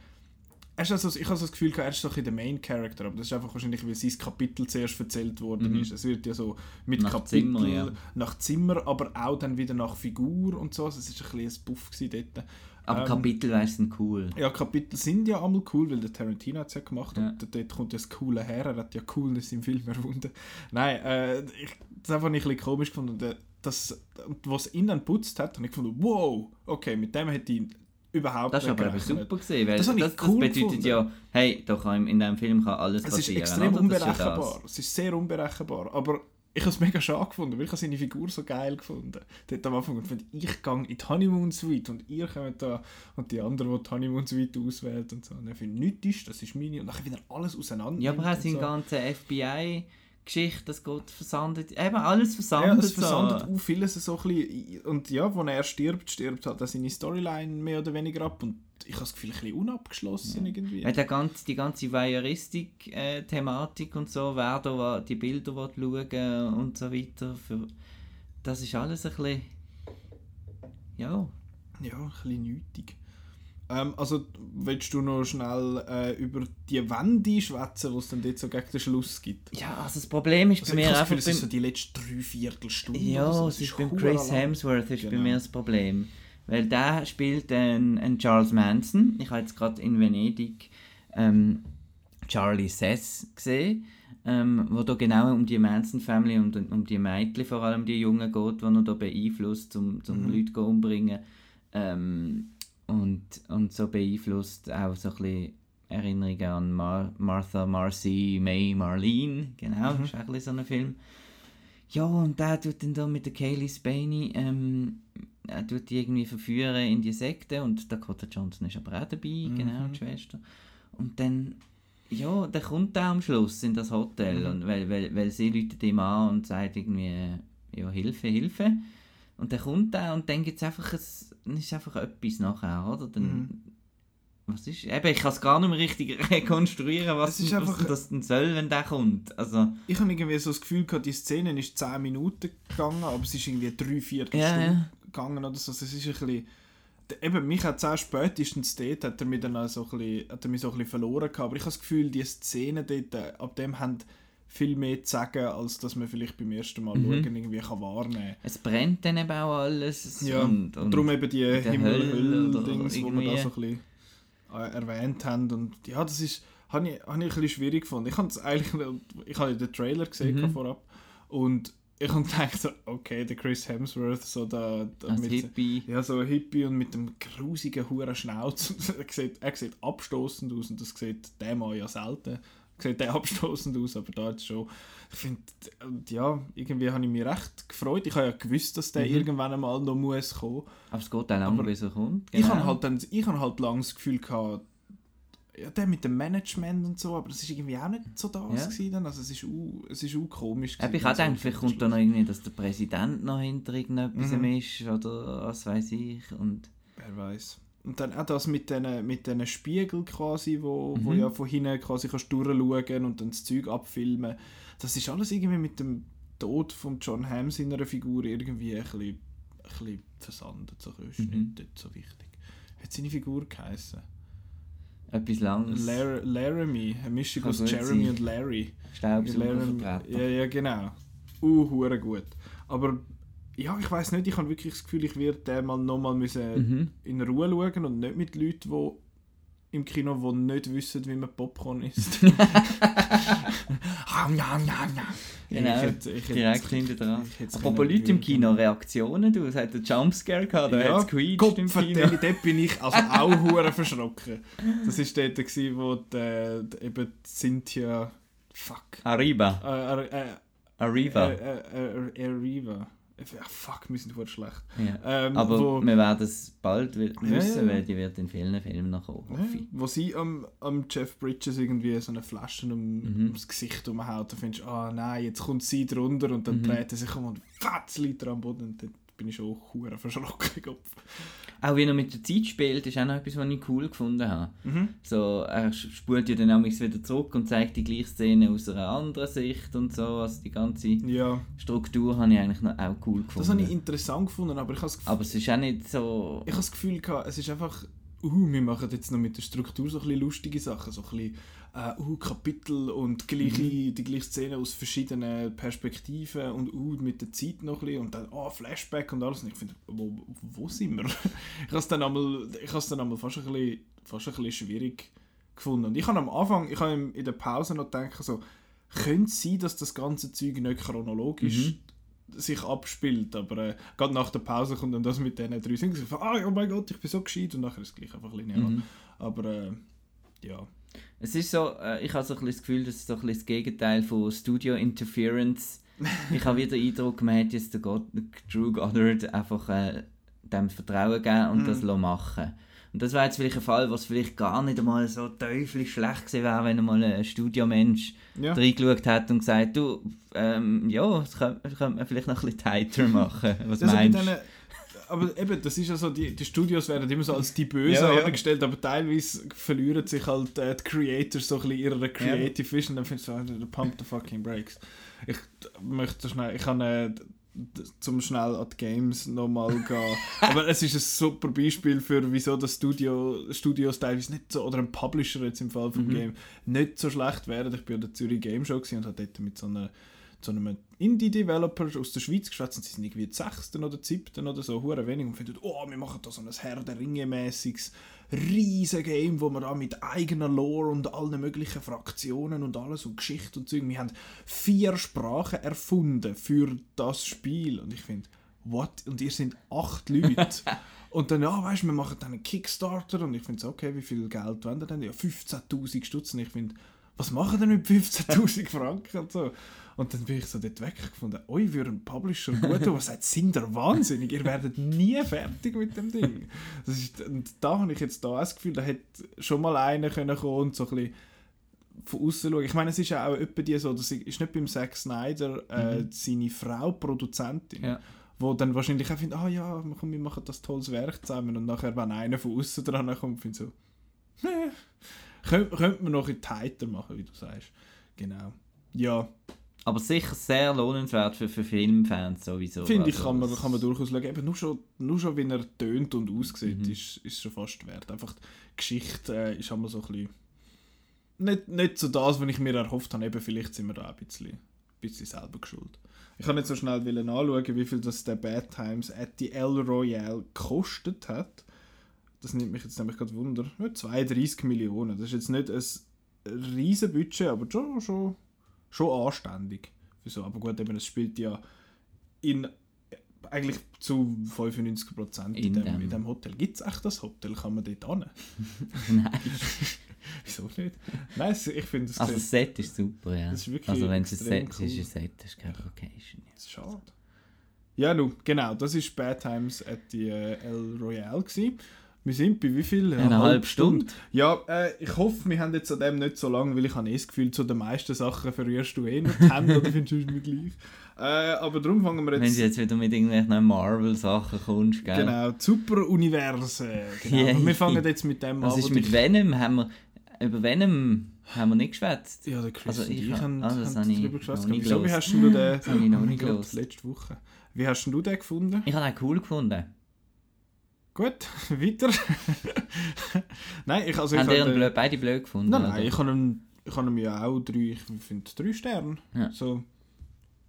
Er ist also, ich habe so das Gefühl, er ist so ein bisschen der Main Character, aber das ist einfach wahrscheinlich, weil sein Kapitel zuerst erzählt worden Mhm. ist. Es wird ja so mit Nach Kapitel, Zimmer, ja. nach Zimmer, aber auch dann wieder nach Figur und so. Also es ist ein bisschen ein Buff dort. Aber Ähm, Kapitel sind cool. Ja, Kapitel sind ja einmal cool, weil der Tarantino hat es ja gemacht Ja. und dort kommt ja das Coole her. Er hat ja Coolness im Film erfunden. Nein, äh, ich, das habe ich ein bisschen komisch gefunden. Und, äh, Das, was ihn dann putzt hat, habe ich gefunden, wow, okay, mit dem hätte ich überhaupt Das nicht aber gerechnet. super gesehen, weil Das das, das, cool bedeutet gefunden. ja, hey, da kann, in diesem Film kann alles Es ist passieren. extrem oder? Das ist ja unberechenbar. Es ist sehr unberechenbar. Aber ich habe es mega schade gefunden, weil ich habe seine Figur so geil gefunden. Dort am Anfang gefunden, ich gehe in die Honeymoon Suite und ihr kommt da und die andere, die die Honeymoon Suite auswählt und so. Und ich finde, nichts ist, das ist meine. Und dann wieder alles auseinander. Ja, aber und seine so. ganze FBI-Geschichte, das geht versandet, eben alles versandet. Ja, es versandet so. auch vieles so ein bisschen. Und ja, wenn er stirbt, stirbt halt auch seine Storyline mehr oder weniger ab. Und ich habe das Gefühl, ein bisschen unabgeschlossen irgendwie. Weil der ganze, die ganze Voyeuristik-Thematik und so, wer da die Bilder will schauen und so weiter, für, das ist alles ein bisschen, ja, Ja, ein bisschen nötig. Ähm, also, willst du noch schnell äh, über die Wände schwätzen, die es dann dort so gegen den Schluss gibt? Ja, also das Problem ist Also bei mir einfach... Gefühl, ist so beim- die letzte Dreiviertelstunde. Ja, oder so. es ist beim hure Chris lang. Hemsworth ist bei Genau. mir das Problem. Weil der spielt einen, einen Charles Manson. Ich habe jetzt gerade in Venedig ähm, Charlie Sess gesehen, ähm, wo da genau um die Manson Family und um die Mädchen, vor allem die Jungen geht, die er da beeinflusst, um, um Mhm. Leute umzubringen. Ähm, und, und so beeinflusst auch so ein bisschen Erinnerungen an Mar Martha, Marcy, May, Marlene. Genau, Mhm. ist auch ein bisschen so ein Film. Ja, und der tut dann da mit der Kaylee Spaney, ähm, er tut die irgendwie verführen in die Sekte und Dakota Johnson ist aber auch dabei, Mhm. genau, die Schwester. Und dann, ja, dann kommt er am Schluss in das Hotel, Mhm. und weil, weil, weil sie läutet ihm an und sagt irgendwie, ja, Hilfe, Hilfe. Und dann kommt er und dann gibt es einfach, ein, dann ist einfach etwas nachher, oder? Dann, Mhm. Was ist, eben, ich kann es gar nicht mehr richtig rekonstruieren, was, ist was einfach- das denn soll, wenn der kommt. Also, Ich habe irgendwie so das Gefühl gehabt, die Szene ist 10 Minuten gegangen, aber es ist irgendwie drei, vier Ja, Stunden ja. gegangen oder so. Also es ist ein bisschen... Eben, mich hat es auch spätestens dort, hat er mich dann auch so ein bisschen, hat er mich so ein bisschen verloren gehabt. Aber ich habe das Gefühl, die Szenen dort, äh, ab dem haben viel mehr zu sagen, als dass man vielleicht beim ersten Mal Mhm. schauen irgendwie kann wahrnehmen es brennt dann eben auch alles. Ja, und, und darum eben die Himmel-Hölle-Dings, die wir da so ein bisschen äh, erwähnt haben. Und ja, das ist, habe ich, habe ich ein bisschen schwierig gefunden. Ich habe eigentlich, ich habe den Trailer gesehen Mhm. vorab und ich habe gedacht, so, okay, der Chris Hemsworth, so da, da mit, Hippie. ja, so ein Hippie und mit dem grusigen Huren Schnauz. er, sieht, er sieht abstoßend aus und das sieht der Mann ja selten. Sieht der abstoßend aus, aber da jetzt schon. Ich finde, und ja, irgendwie habe ich mich recht gefreut. Ich habe ja gewusst, dass der Mhm. irgendwann einmal noch muss kommen. Aber es geht auch lang, Aber bis er kommt. Ich genau. habe halt dann, ich habe halt lange das Gefühl gehabt, ja, der mit dem Management und so, aber das ist irgendwie auch nicht so das Ja. dann. Also es ist u, es ist u komisch. Ich gewesen, habe so gedacht, vielleicht kommt da noch irgendwie, dass der Präsident noch hinter irgendetwas Mhm. ist oder was weiß ich. Und Wer weiß. Und dann auch das mit diesen mit diesen Spiegeln quasi, wo, wo Mhm. ja von hinten quasi kannst durchschauen und dann das Zeug abfilmen. Das ist alles irgendwie mit dem Tod von John Hamm seiner Figur irgendwie ein bisschen, ein bisschen versandet. So ist Mhm. nicht dort so wichtig. Wie hat seine Figur geheißen? etwas Langes. Lar Laramie, eine Mischung Kann aus Jeremy sein. und Larry. Staubsaugervertreter. Ja, ja, genau. Uh, gut. Aber ja, ich weiß nicht, ich habe wirklich das Gefühl, ich werde den mal nochmal müssen Mhm. in Ruhe schauen und nicht mit Leuten, die im Kino, die nicht wissen, wie man Popcorn isst. Genau, Ich hätte- ich hätte- direkt hinten dran. Apropos Leute im Kino. Reaktionen, du, es hat einen Jumpscare gehabt, da hat es im Kino. dort bin ich also auch hure verschrocken. Das war dort, gewesen, wo die, die, eben Cynthia... Fuck. Arriba, Äh, äh, äh, Arriva. Äh, äh, äh, Arriva. Ach, fuck, wir sind voll schlecht. ja. Ähm, Aber wo, wir werden es bald wi- Ja, wissen, ja, ja. weil die wird in vielen Filmen ja, ich. wo sie am, am Jeff Bridges irgendwie so eine Flasche um, Mhm. ums Gesicht umhaut, dann findest du, ah nein, jetzt kommt sie drunter und dann Mhm. dreht er sich um und fatz liegt er am Boden und dann bin ich schon hure verschrocken. Auch wie er mit der Zeit spielt, ist auch noch etwas, was ich cool gefunden habe. Mhm. So, er spult ja dann auch wieder zurück und zeigt die gleiche Szene aus einer anderen Sicht und so. Also die ganze Ja, Struktur habe ich eigentlich noch auch cool gefunden. das habe ich interessant gefunden, aber ich habe das Gefühl, Aber es ist auch nicht so... ich habe das Gefühl es ist einfach, uh, wir machen jetzt noch mit der Struktur so ein bisschen lustige Sachen, so ein bisschen äh, uh, Kapitel und gleiche, Mhm. die gleiche Szene aus verschiedenen Perspektiven und uh, mit der Zeit noch ein bisschen und dann oh, Flashback und alles und ich finde, wo, wo sind wir? ich habe es dann einmal, ich habe es dann einmal fast ein bisschen, fast ein bisschen schwierig gefunden und ich habe am Anfang, ich habe in der Pause noch gedacht so, könnte es sein, dass das ganze Zeug nicht chronologisch sich abspielt, aber äh, gerade nach der Pause kommt dann das mit diesen drei Singen, so, ah, oh mein Gott, ich bin so gescheit und nachher ist es gleich einfach linear. Mhm. Aber äh, ja. Es ist so, äh, ich habe so ein bisschen das Gefühl, das ist so ein bisschen das Gegenteil von Studio Interference. ich habe wieder den Eindruck, man hat jetzt den God Drew Goddard einfach äh, dem Vertrauen gegeben und Mhm. das lassen machen. Und das wäre jetzt vielleicht ein Fall, was vielleicht gar nicht einmal so teuflisch schlecht gewesen wäre, wenn einmal ein Studiomensch Ja. reingeschaut hat und gesagt, du, ähm, ja, das könnte, das könnte man vielleicht noch ein bisschen tighter machen. Was bei meinst du? Aber eben, das ist ja so, die, die Studios werden immer so als die Bösen Ja, ja. angestellt, aber teilweise verlieren sich halt äh, die Creators so ein bisschen ihre Creative Vision, dann findest du, so, ah, pump the fucking brakes. Ich möchte schnell, ich habe äh, zum schnell an die Games nochmal gehen. Aber es ist ein super Beispiel für, wieso das Studio, Studios teilweise nicht so, oder ein Publisher jetzt im Fall vom Mhm. Game, nicht so schlecht wären. Ich bin an der Zürich Game Show und habe dort mit so einer so einem Indie-Developer aus der Schweiz geschwätzt und sie sind irgendwie sechsten oder siebten oder so, hure wenig und finden, oh, wir machen da so ein Herr der Ringe-mäßiges riesen Game, wo wir da mit eigener Lore und allen möglichen Fraktionen und alles und Geschichte und Zeug, wir haben vier Sprachen erfunden für das Spiel und ich finde, what? Und ihr sind acht Leute. Und dann, ja, weißt du, wir machen dann einen Kickstarter und ich finde so, okay, wie viel Geld wollen ihr denn? Ja, 15.000 Stutz. Und ich finde, was machen denn mit 15.000 Franken und so? Und dann bin ich so dort weggefunden, oi, für einen Publisher gut, der sagt, sind ihr wahnsinnig, ihr werdet nie fertig mit dem Ding. Das ist, und da habe ich jetzt da das Gefühl, da hätte schon mal einer können kommen und so ein bisschen von außen schauen. Ich meine, es ist ja auch etwa die so, das ist nicht beim Zack Snyder äh, seine Frau Produzentin, Ja. wo dann wahrscheinlich auch findet, ah ja, komm, wir machen das tolles Werk zusammen und nachher, wenn einer von außen dran kommt, findet so, nee, könnte, könnte man noch ein tighter machen, wie du sagst. Genau. Ja, Aber sicher sehr lohnenswert für, für Filmfans sowieso. finde ich, Also, kann man, kann man durchaus schauen. Eben nur schon, nur schon, wie er tönt und aussieht, Mhm. ist, ist schon fast wert. Einfach die Geschichte äh, ist einmal so ein bisschen nicht, nicht so das, was ich mir erhofft habe. Eben, vielleicht sind wir da auch ein bisschen, ein bisschen selber geschuld. Ich kann nicht so schnell wollen anschauen, wie viel das der Bad Times at the El Royale gekostet hat. Das nimmt mich jetzt nämlich gerade Wunder. Ja, 32 Millionen. Das ist jetzt nicht ein riesen Budget, aber schon, schon, schon anständig. Für so. Aber gut, eben, es spielt ja in eigentlich zu 95% in, In dem, in dem Hotel. Gibt es echt das Hotel? Kann man dort hin? Nein. Wieso nicht? Nein, ich finde es Also das Set ist super, ja. Das ist wirklich also wenn es ein Set cool. ist, ein Set, das ist keine Location. Ja. Das schade. Ja, nu, genau, das war Bad Times at the äh, El Royale. Gewesen. Wir sind bei wie viel? Eine halbe Stunde. Ja, äh, ich hoffe, wir haben jetzt an dem nicht so lange, weil ich habe eh das Gefühl, zu den meisten Sachen verrührst du eh noch die Hände oder findest du mir gleich. Äh, aber darum fangen wir Wenn jetzt... du jetzt wieder mit irgendwelchen Marvel-Sachen kommst, gell? Genau, Super-Universen. Genau. Und wir fangen jetzt mit dem Was an. ist wo mit dich- Venom? Haben wir, über Venom haben wir nicht geschwätzt. Ja, der Chris Also und ich ich ha- haben, ah, das haben habe ich darüber geschwätzt. Wieso, wie hast du den... Das habe ich noch Gott, gehört. letzte Woche. Wie hast du den gefunden? Ich habe den cool gefunden. Gut, weiter. nein, ich, also Haben den- blöd, beide blöd gefunden? Nein, nein, oder? ich habe ihm, ich habe ihm ja auch drei, ich finde drei Sterne. Ja. So,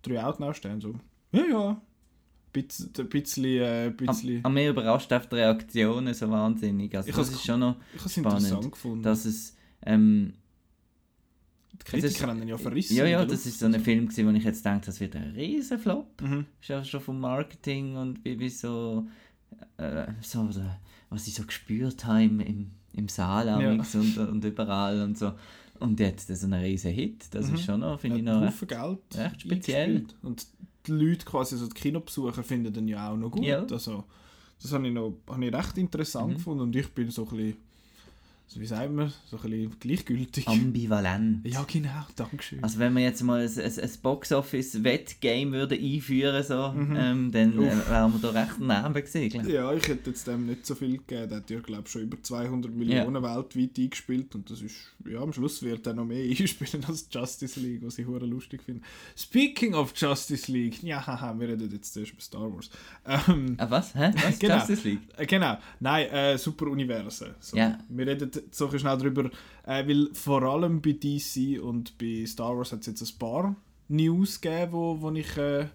drei Outnow-Sterne, so. Ja, ja. Ein bisschen, äh, bisschen... An, an mir überrascht auf die Reaktionen so wahnsinnig. Also Ich das ist schon noch, ich habe es spannend, dass es... Ähm, die Kritiker haben ihn ja verrissen. ja, ja, das ist so ein Film, gewesen, wo ich jetzt denke, das wird ein riesen Flop. Mhm. Ist ja schon vom Marketing und wie, wie so, äh, so oder, was ich so gespürt habe im, im, im Saal Ja. und, und überall und so. Und jetzt so ein riesen Hit, das Mhm. ist schon noch, finde Hat ich noch... Haufen Geld recht speziell. eingespielt. Und die Leute, quasi, also die Kinobesucher, finden den ja auch noch gut. Ja. Also, das habe ich, noch, habe ich recht interessant Mhm. gefunden und ich bin so ein bisschen, so wie sagen wir, so ein bisschen gleichgültig. Ambivalent. ja, genau, Dankeschön. Also wenn wir jetzt mal ein, ein, ein Box-Office-Wettgame würde einführen so, Mhm. ähm, dann äh, wären wir da recht daneben gewesen. Ja, ich hätte jetzt dem nicht so viel gegeben. Der hat ja, glaube ich, schon über 200 Millionen weltweit eingespielt. Und das ist, ja, am Schluss wird er noch mehr einspielen als Justice League, was ich hure lustig finde. Speaking of Justice League, ja, haha, wir reden jetzt zuerst über Star Wars. Ähm, Ah, was? Hä? Was? Genau. Justice League? äh, genau, nein, äh, Super Universen. So. Ja. Wir reden so ein schnell drüber, äh, weil vor allem bei DC und bei Star Wars hat es jetzt ein paar News gegeben, wo, wo ich. Äh,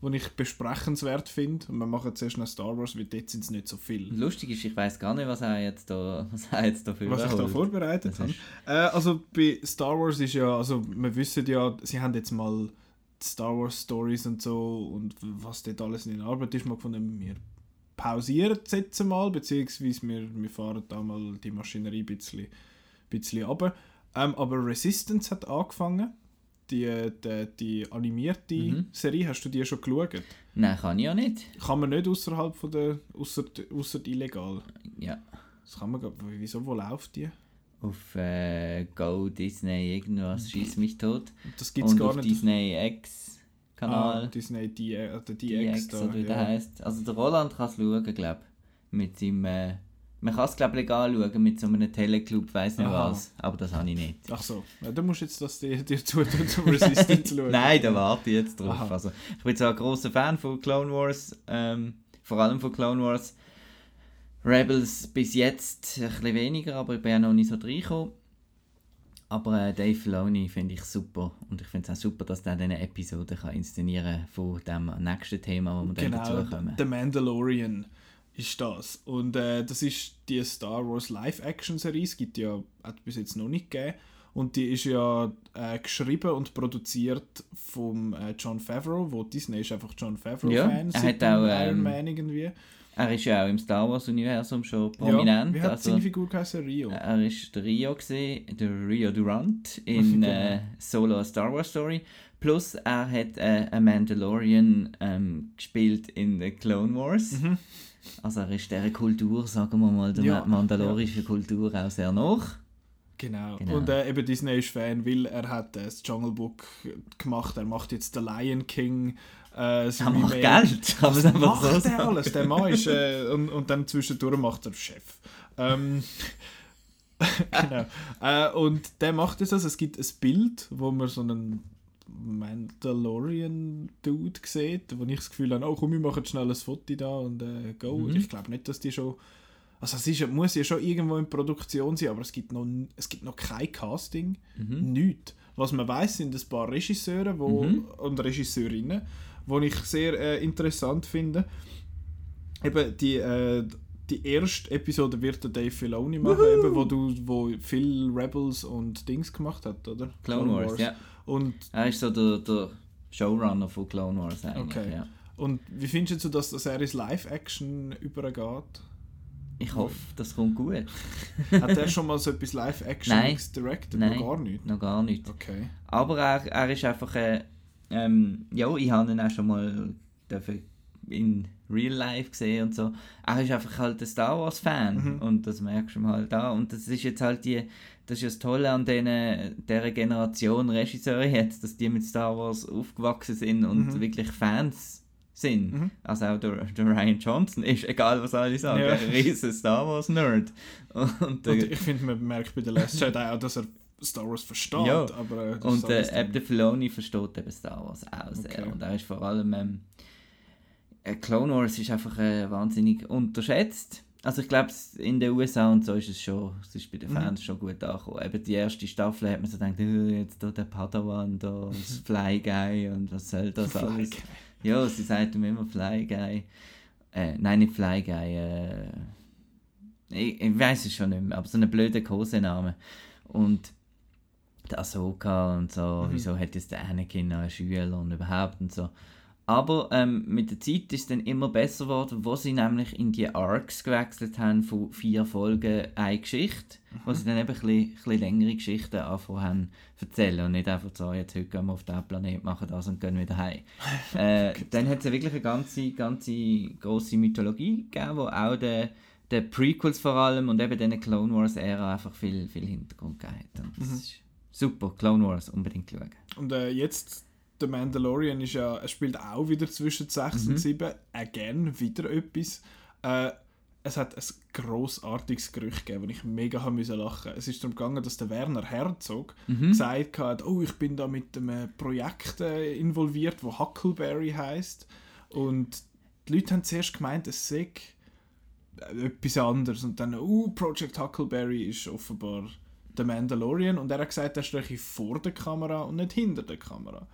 wo ich besprechenswert finde. Und wir machen zuerst noch Star Wars, weil dort sind es nicht so viel. Lustig ist, ich weiß gar nicht, was er jetzt da, was er jetzt da für was ich da vorbereitet habe. Äh, also bei Star Wars ist ja, also wir wissen ja, sie haben jetzt mal die Star Wars Stories und so und was dort alles in Arbeit ist, mal gefunden, wir pausieren jetzt mal, beziehungsweise wir, wir fahren da mal die Maschinerie ein bisschen, bisschen runter. Ähm, aber Resistance hat angefangen. Die, die, die animierte Mhm. Serie, hast du die schon geschaut? Nein, kann ich ja nicht. Kann man nicht außerhalb von der, außer, außer illegal. Ja. Das kann man, wieso, wo läuft die? Auf äh, Go Disney irgendwas, schieß mich tot. Das gibt es Und gar auf nicht. Disney X Ah, Kanal. Disney D, äh, der DX, DX da. oder wie der ja. heisst. Also der Roland kann es schauen, glaube ich. Mit seinem äh, Man kann es, glaube ich, anschauen mit so einem Teleclub, weiss nicht Aha. was. Aber das habe ich nicht. Ach so, ja, dann musst du jetzt das dir, dir zutun, zum Resistance zu schauen. Nein, da warte ich jetzt drauf. Aha. Also, ich bin zwar ein grosser Fan von Clone Wars, ähm, vor allem von Clone Wars. Rebels bis jetzt ein bisschen weniger, aber ich bin ja noch nicht so reingekommen. Aber äh, Dave Filoni finde ich super. Und ich finde es auch super, dass der diese Episode kann inszenieren von dem nächsten Thema, wo wir dann Genau, dazu kommen. The Mandalorian ist das. Und äh, das ist die Star Wars Live-Action-Serie. Es gibt ja, hat bis jetzt noch nicht gegeben. Und die ist ja äh, geschrieben und produziert vom äh, John Favreau, wo Disney ist einfach John Favreau-Fan. Ja, er hat auch, Iron ähm, Man irgendwie. Er ist ja auch im Star Wars-Universum schon Ja, prominent. wie hat also, seine Figur geheißen? Rio. Er ist der Rio gesehen, der Rio Durant in Genau. äh, Solo A Star Wars Story. Plus er hat äh, einen Mandalorian ähm, gespielt in The Clone Wars. Mhm. Also er ist dieser Kultur, sagen wir mal, der Ja, ma- mandalorischen Kultur auch sehr nach. Genau. Genau. Und äh, eben Disney ist Fan, weil er hat äh, das Jungle Book gemacht. Er macht jetzt The Lion King. Äh, Er macht. Geld, einfach macht so der alles? Der Mann ist... Äh, und, und dann zwischendurch macht er Chef. Ähm, genau. Äh, und der macht es also. Es gibt ein Bild, wo man so einen Mandalorian-Dude sieht, wo ich das Gefühl habe, oh komm, wir machen schnell ein Foto da und äh, go. Mhm. Ich glaube nicht, dass die schon... Also es ist, muss ja schon irgendwo in Produktion sein, aber es gibt noch, es gibt noch kein Casting, Mhm. nichts. Was man weiß, sind ein paar Regisseure wo, Mhm. und Regisseurinnen, die ich sehr äh, interessant finde. Eben die, äh, die erste Episode wird der Dave Filoni machen, eben, wo, du, wo viel Rebels und Dings gemacht hat, oder? Clone Wars, ja. Und, Er ist so der, der Showrunner von Clone Wars eigentlich. Okay. Ja. und wie findest du, dass das er ins Live-Action übergeht? Ich hoffe, das kommt gut. Hat er schon mal so etwas Live-Action Nein. directed? Nein. Noch gar nicht? Noch gar nicht. Okay. Aber er, er ist einfach. Äh, ähm, ja, ich habe ihn auch schon mal in Real Life gesehen und so. Er ist einfach halt ein Star Wars Fan Mhm. und das merkst du mal da. Und das ist jetzt halt die. Das ist ja das Tolle an denen, dieser Generation Regisseure jetzt, dass die mit Star Wars aufgewachsen sind und Mhm. wirklich Fans sind. Mhm. Also auch der, der Ryan Johnson ist, egal was alle sagen, Ja. ein riesen Star Wars Nerd. Und, Und ich finde, man merkt bei The Last Jedi auch, dass er Star Wars versteht. Ja. Aber, äh, Und äh, dann- Ab the Filoni versteht eben Star Wars auch sehr. Okay. Und er ist vor allem. Ähm, äh, Clone Wars ist einfach äh, wahnsinnig unterschätzt. Also ich glaube, in den USA und so ist es schon, es ist bei den Mhm. Fans schon gut angekommen. Eben die erste Staffel hat man so gedacht, äh, jetzt da der Padawan, da das Fly Guy und was soll das alles. Ja, sie sagt ihm immer Fly Guy. Äh, nein, nicht Fly Guy. Äh, ich, ich weiß es schon nicht mehr, aber so einen blöden Kosename. Und der Ahsoka und so, Mhm. wieso hat jetzt der Anakin noch einen Schüler und überhaupt und so. Aber ähm, mit der Zeit ist es dann immer besser geworden, wo sie nämlich in die Arcs gewechselt haben von vier Folgen eine Geschichte, wo sie dann eben ein bisschen, ein bisschen längere Geschichten zu erzählen und nicht einfach so, jetzt heute gehen wir auf diesen Planet, machen das und gehen wieder heim. äh, dann hat es ja wirklich eine ganze, ganze grosse Mythologie gegeben, wo auch der der Prequels vor allem und eben diesen Clone Wars Ära einfach viel, viel Hintergrund gegeben hat. Und das Mhm. ist super, Clone Wars unbedingt schauen. Und äh, jetzt, der Mandalorian ist ja, er spielt auch wieder zwischen 6 Mhm. und 7. Again, wieder etwas. Äh, es hat ein grossartiges Gerücht gegeben, wo ich mega haben müssen lachen. Es ist darum gegangen, dass der Werner Herzog Mhm. gesagt hat, oh, ich bin da mit einem Projekt äh, involviert, wo Huckleberry heißt. Und die Leute haben zuerst gemeint, es sei äh, etwas anderes. Und dann, oh, Project Huckleberry ist offenbar der Mandalorian. Und er hat gesagt, er stehe vor der Kamera und nicht hinter der Kamera.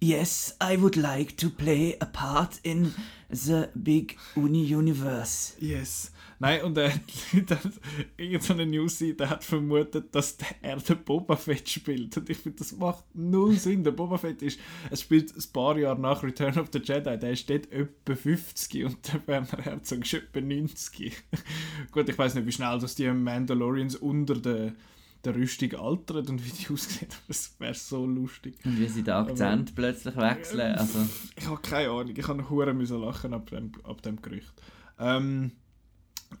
Yes, I would like to play a part in the big Uni Universe. Yes. Nein, und äh, Leute haben- irgendeine Newsseite hat vermutet, dass der er den Boba Fett spielt. Und ich finde, das macht null Sinn. Der Boba Fett ist, es spielt ein paar Jahre nach Return of the Jedi. Der ist dort etwa 50 und der Werner Herzog ist etwa 90. Gut, ich weiß nicht, wie schnell dass die Mandalorians unter der, der Rüstung altern und wie die aussehen. aber es wäre so lustig. Und wie sie den Akzent plötzlich wechseln. Also, Ich habe keine Ahnung. Ich habe hure müssen lachen ab dem, ab dem Gerücht. Ähm,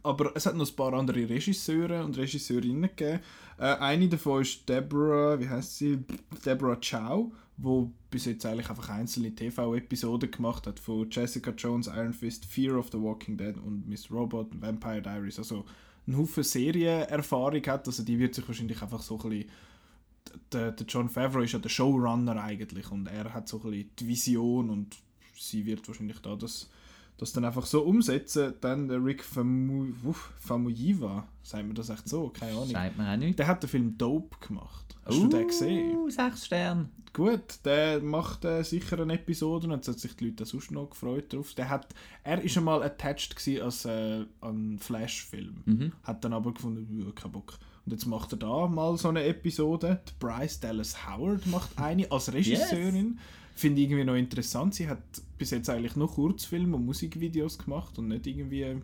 aber es hat noch ein paar andere Regisseure und Regisseurinnen gegeben. Äh, eine davon ist Deborah, wie heißt sie? Deborah Chow, wo bis jetzt eigentlich einfach einzelne TV-Episoden gemacht hat von Jessica Jones, Iron Fist, Fear of the Walking Dead und Miss Robot Vampire Diaries. Also einen Haufen Serienerfahrung hat. Also die wird sich wahrscheinlich einfach so ein bisschen... Der, der John Favreau ist ja der Showrunner eigentlich und er hat so ein bisschen die Vision und sie wird wahrscheinlich da das, das dann einfach so umsetzen. Dann der Rick Famuyiwa, sagt man das echt so? Keine Ahnung. Schreibt man auch nicht. Der hat den Film Dope gemacht. Hast du den gesehen? Uh, sechs Sterne. Gut, der macht äh, sicher eine Episode und es hat sich die Leute sonst noch gefreut drauf. Der hat, er ist einmal attached als äh, an Flash-Film, Mhm. hat dann aber gefunden, kein Bock. Und jetzt macht er da mal so eine Episode. Die Bryce Dallas Howard macht eine als Regisseurin. Finde ich irgendwie noch interessant. Sie hat bis jetzt eigentlich nur Kurzfilme und Musikvideos gemacht und nicht irgendwie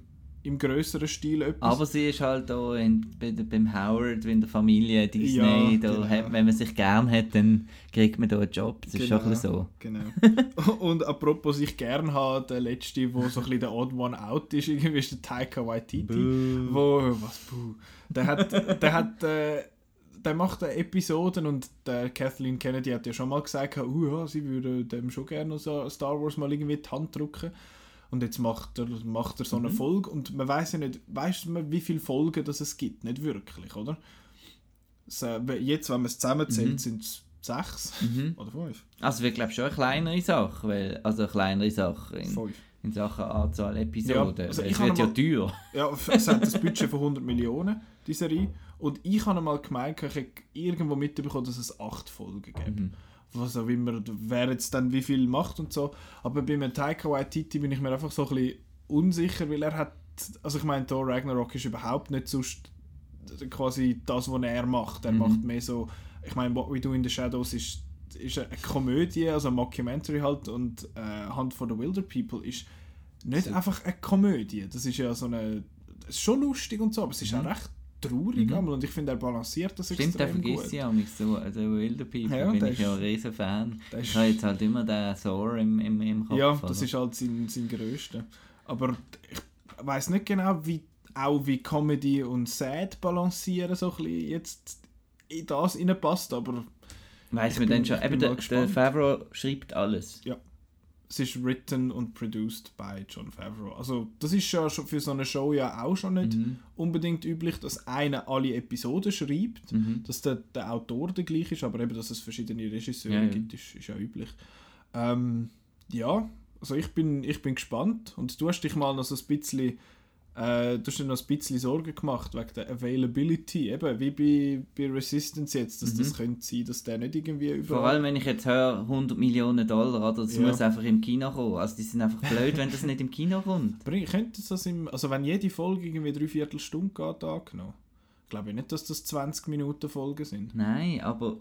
im größeren Stil etwas. Aber sie ist halt da in, bei, beim Howard, in der Familie Disney, Ja, da genau. hat, wenn man sich gern hat, dann kriegt man da einen Job. Das ist schon ein bisschen so. Genau. Und apropos sich gern haben, der letzte, wo so ein bisschen der Odd One Out ist, irgendwie ist der Taika Waititi. Wo, was, buh. Der hat, der hat, äh, der macht Episoden und der Kathleen Kennedy hat ja schon mal gesagt, uh, ja, sie würde dem schon gerne so Star Wars mal irgendwie die Hand drücken. Und jetzt macht er, macht er so eine Mhm. Folge und man weiß ja nicht, weiß man, wie viele Folgen das es gibt, nicht wirklich, oder? So, jetzt, wenn man es zusammenzählt, Mhm. sind es sechs Mhm. oder fünf. Also es wird glaube ich schon eine kleinere Sache, weil, also eine kleinere Sache in, Fünf. in Sachen Anzahl Episoden. Ja, also es wird ja teuer. Ja, es hat ein Budget von 100 Millionen, die Serie. Und ich habe mal gemeint, ich hätte irgendwo mitbekommen, dass es acht Folgen gibt. Mhm. Was auch immer, wer jetzt dann wie viel macht und so. Aber bei einem Taika Waititi bin ich mir einfach so ein bisschen unsicher, weil er hat, also ich meine, Thor Ragnarok ist überhaupt nicht sonst quasi das, was er macht. Er Mhm. macht mehr so, ich meine, What We Do in the Shadows ist, ist eine Komödie, also ein Mockumentary halt und äh, Hunt for the Wilder People ist nicht So. einfach eine Komödie. Das ist ja so eine, es ist schon lustig und so, aber es ist Mhm. auch recht traurig Mhm. einmal und ich finde, er balanciert das Stimmt, der extrem vergisst gut. ja auch nicht so. Also Wilder People Ja, bin ich ja ein riesen Fan. Ich habe jetzt halt immer den Thor im, im, im Kopf. Ja, das oder? ist halt sein, sein größter. Aber ich weiß nicht genau, wie auch wie Comedy und Sad balancieren so ein bisschen jetzt in das passt, aber ich man dann schon. Eben, der, der. Favreau schreibt alles. Es ist written und produced by John Favreau. Also das ist ja schon für so eine Show ja auch schon nicht Mhm. unbedingt üblich, dass einer alle Episoden schreibt, Mhm. dass der, der Autor der gleiche ist, aber eben, dass es verschiedene Regisseure Ja, ja. gibt, ist, ist ja üblich. Ähm, ja, also ich bin, ich bin gespannt und du hast dich mal noch so ein bisschen äh, du hast dir noch ein bisschen Sorgen gemacht wegen der Availability, eben wie bei, bei Resistance jetzt, dass das Mhm. könnte sein, dass der nicht irgendwie überall... Vor allem, wenn ich jetzt höre, 100 Millionen Dollar, oder? Das Ja. muss einfach im Kino kommen. Also die sind einfach blöd, wenn das nicht im Kino kommt. Bring, könnte das im, also wenn jede Folge irgendwie dreiviertel Stunde geht, angenommen, glaube ich nicht, dass das 20 Minuten Folgen sind. Nein, aber...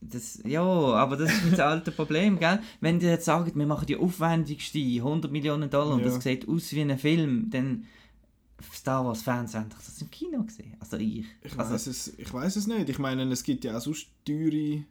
Das, ja, aber das ist das alte Problem, gell? Wenn die jetzt sagen, wir machen die aufwendigste 100 Millionen Dollar und Ja. das sieht aus wie ein Film, dann... Star Wars-Fans haben doch das im Kino gesehen. Also ich. Ich also, weiß es, ich weiß es nicht. Ich meine, es gibt ja auch sonst teure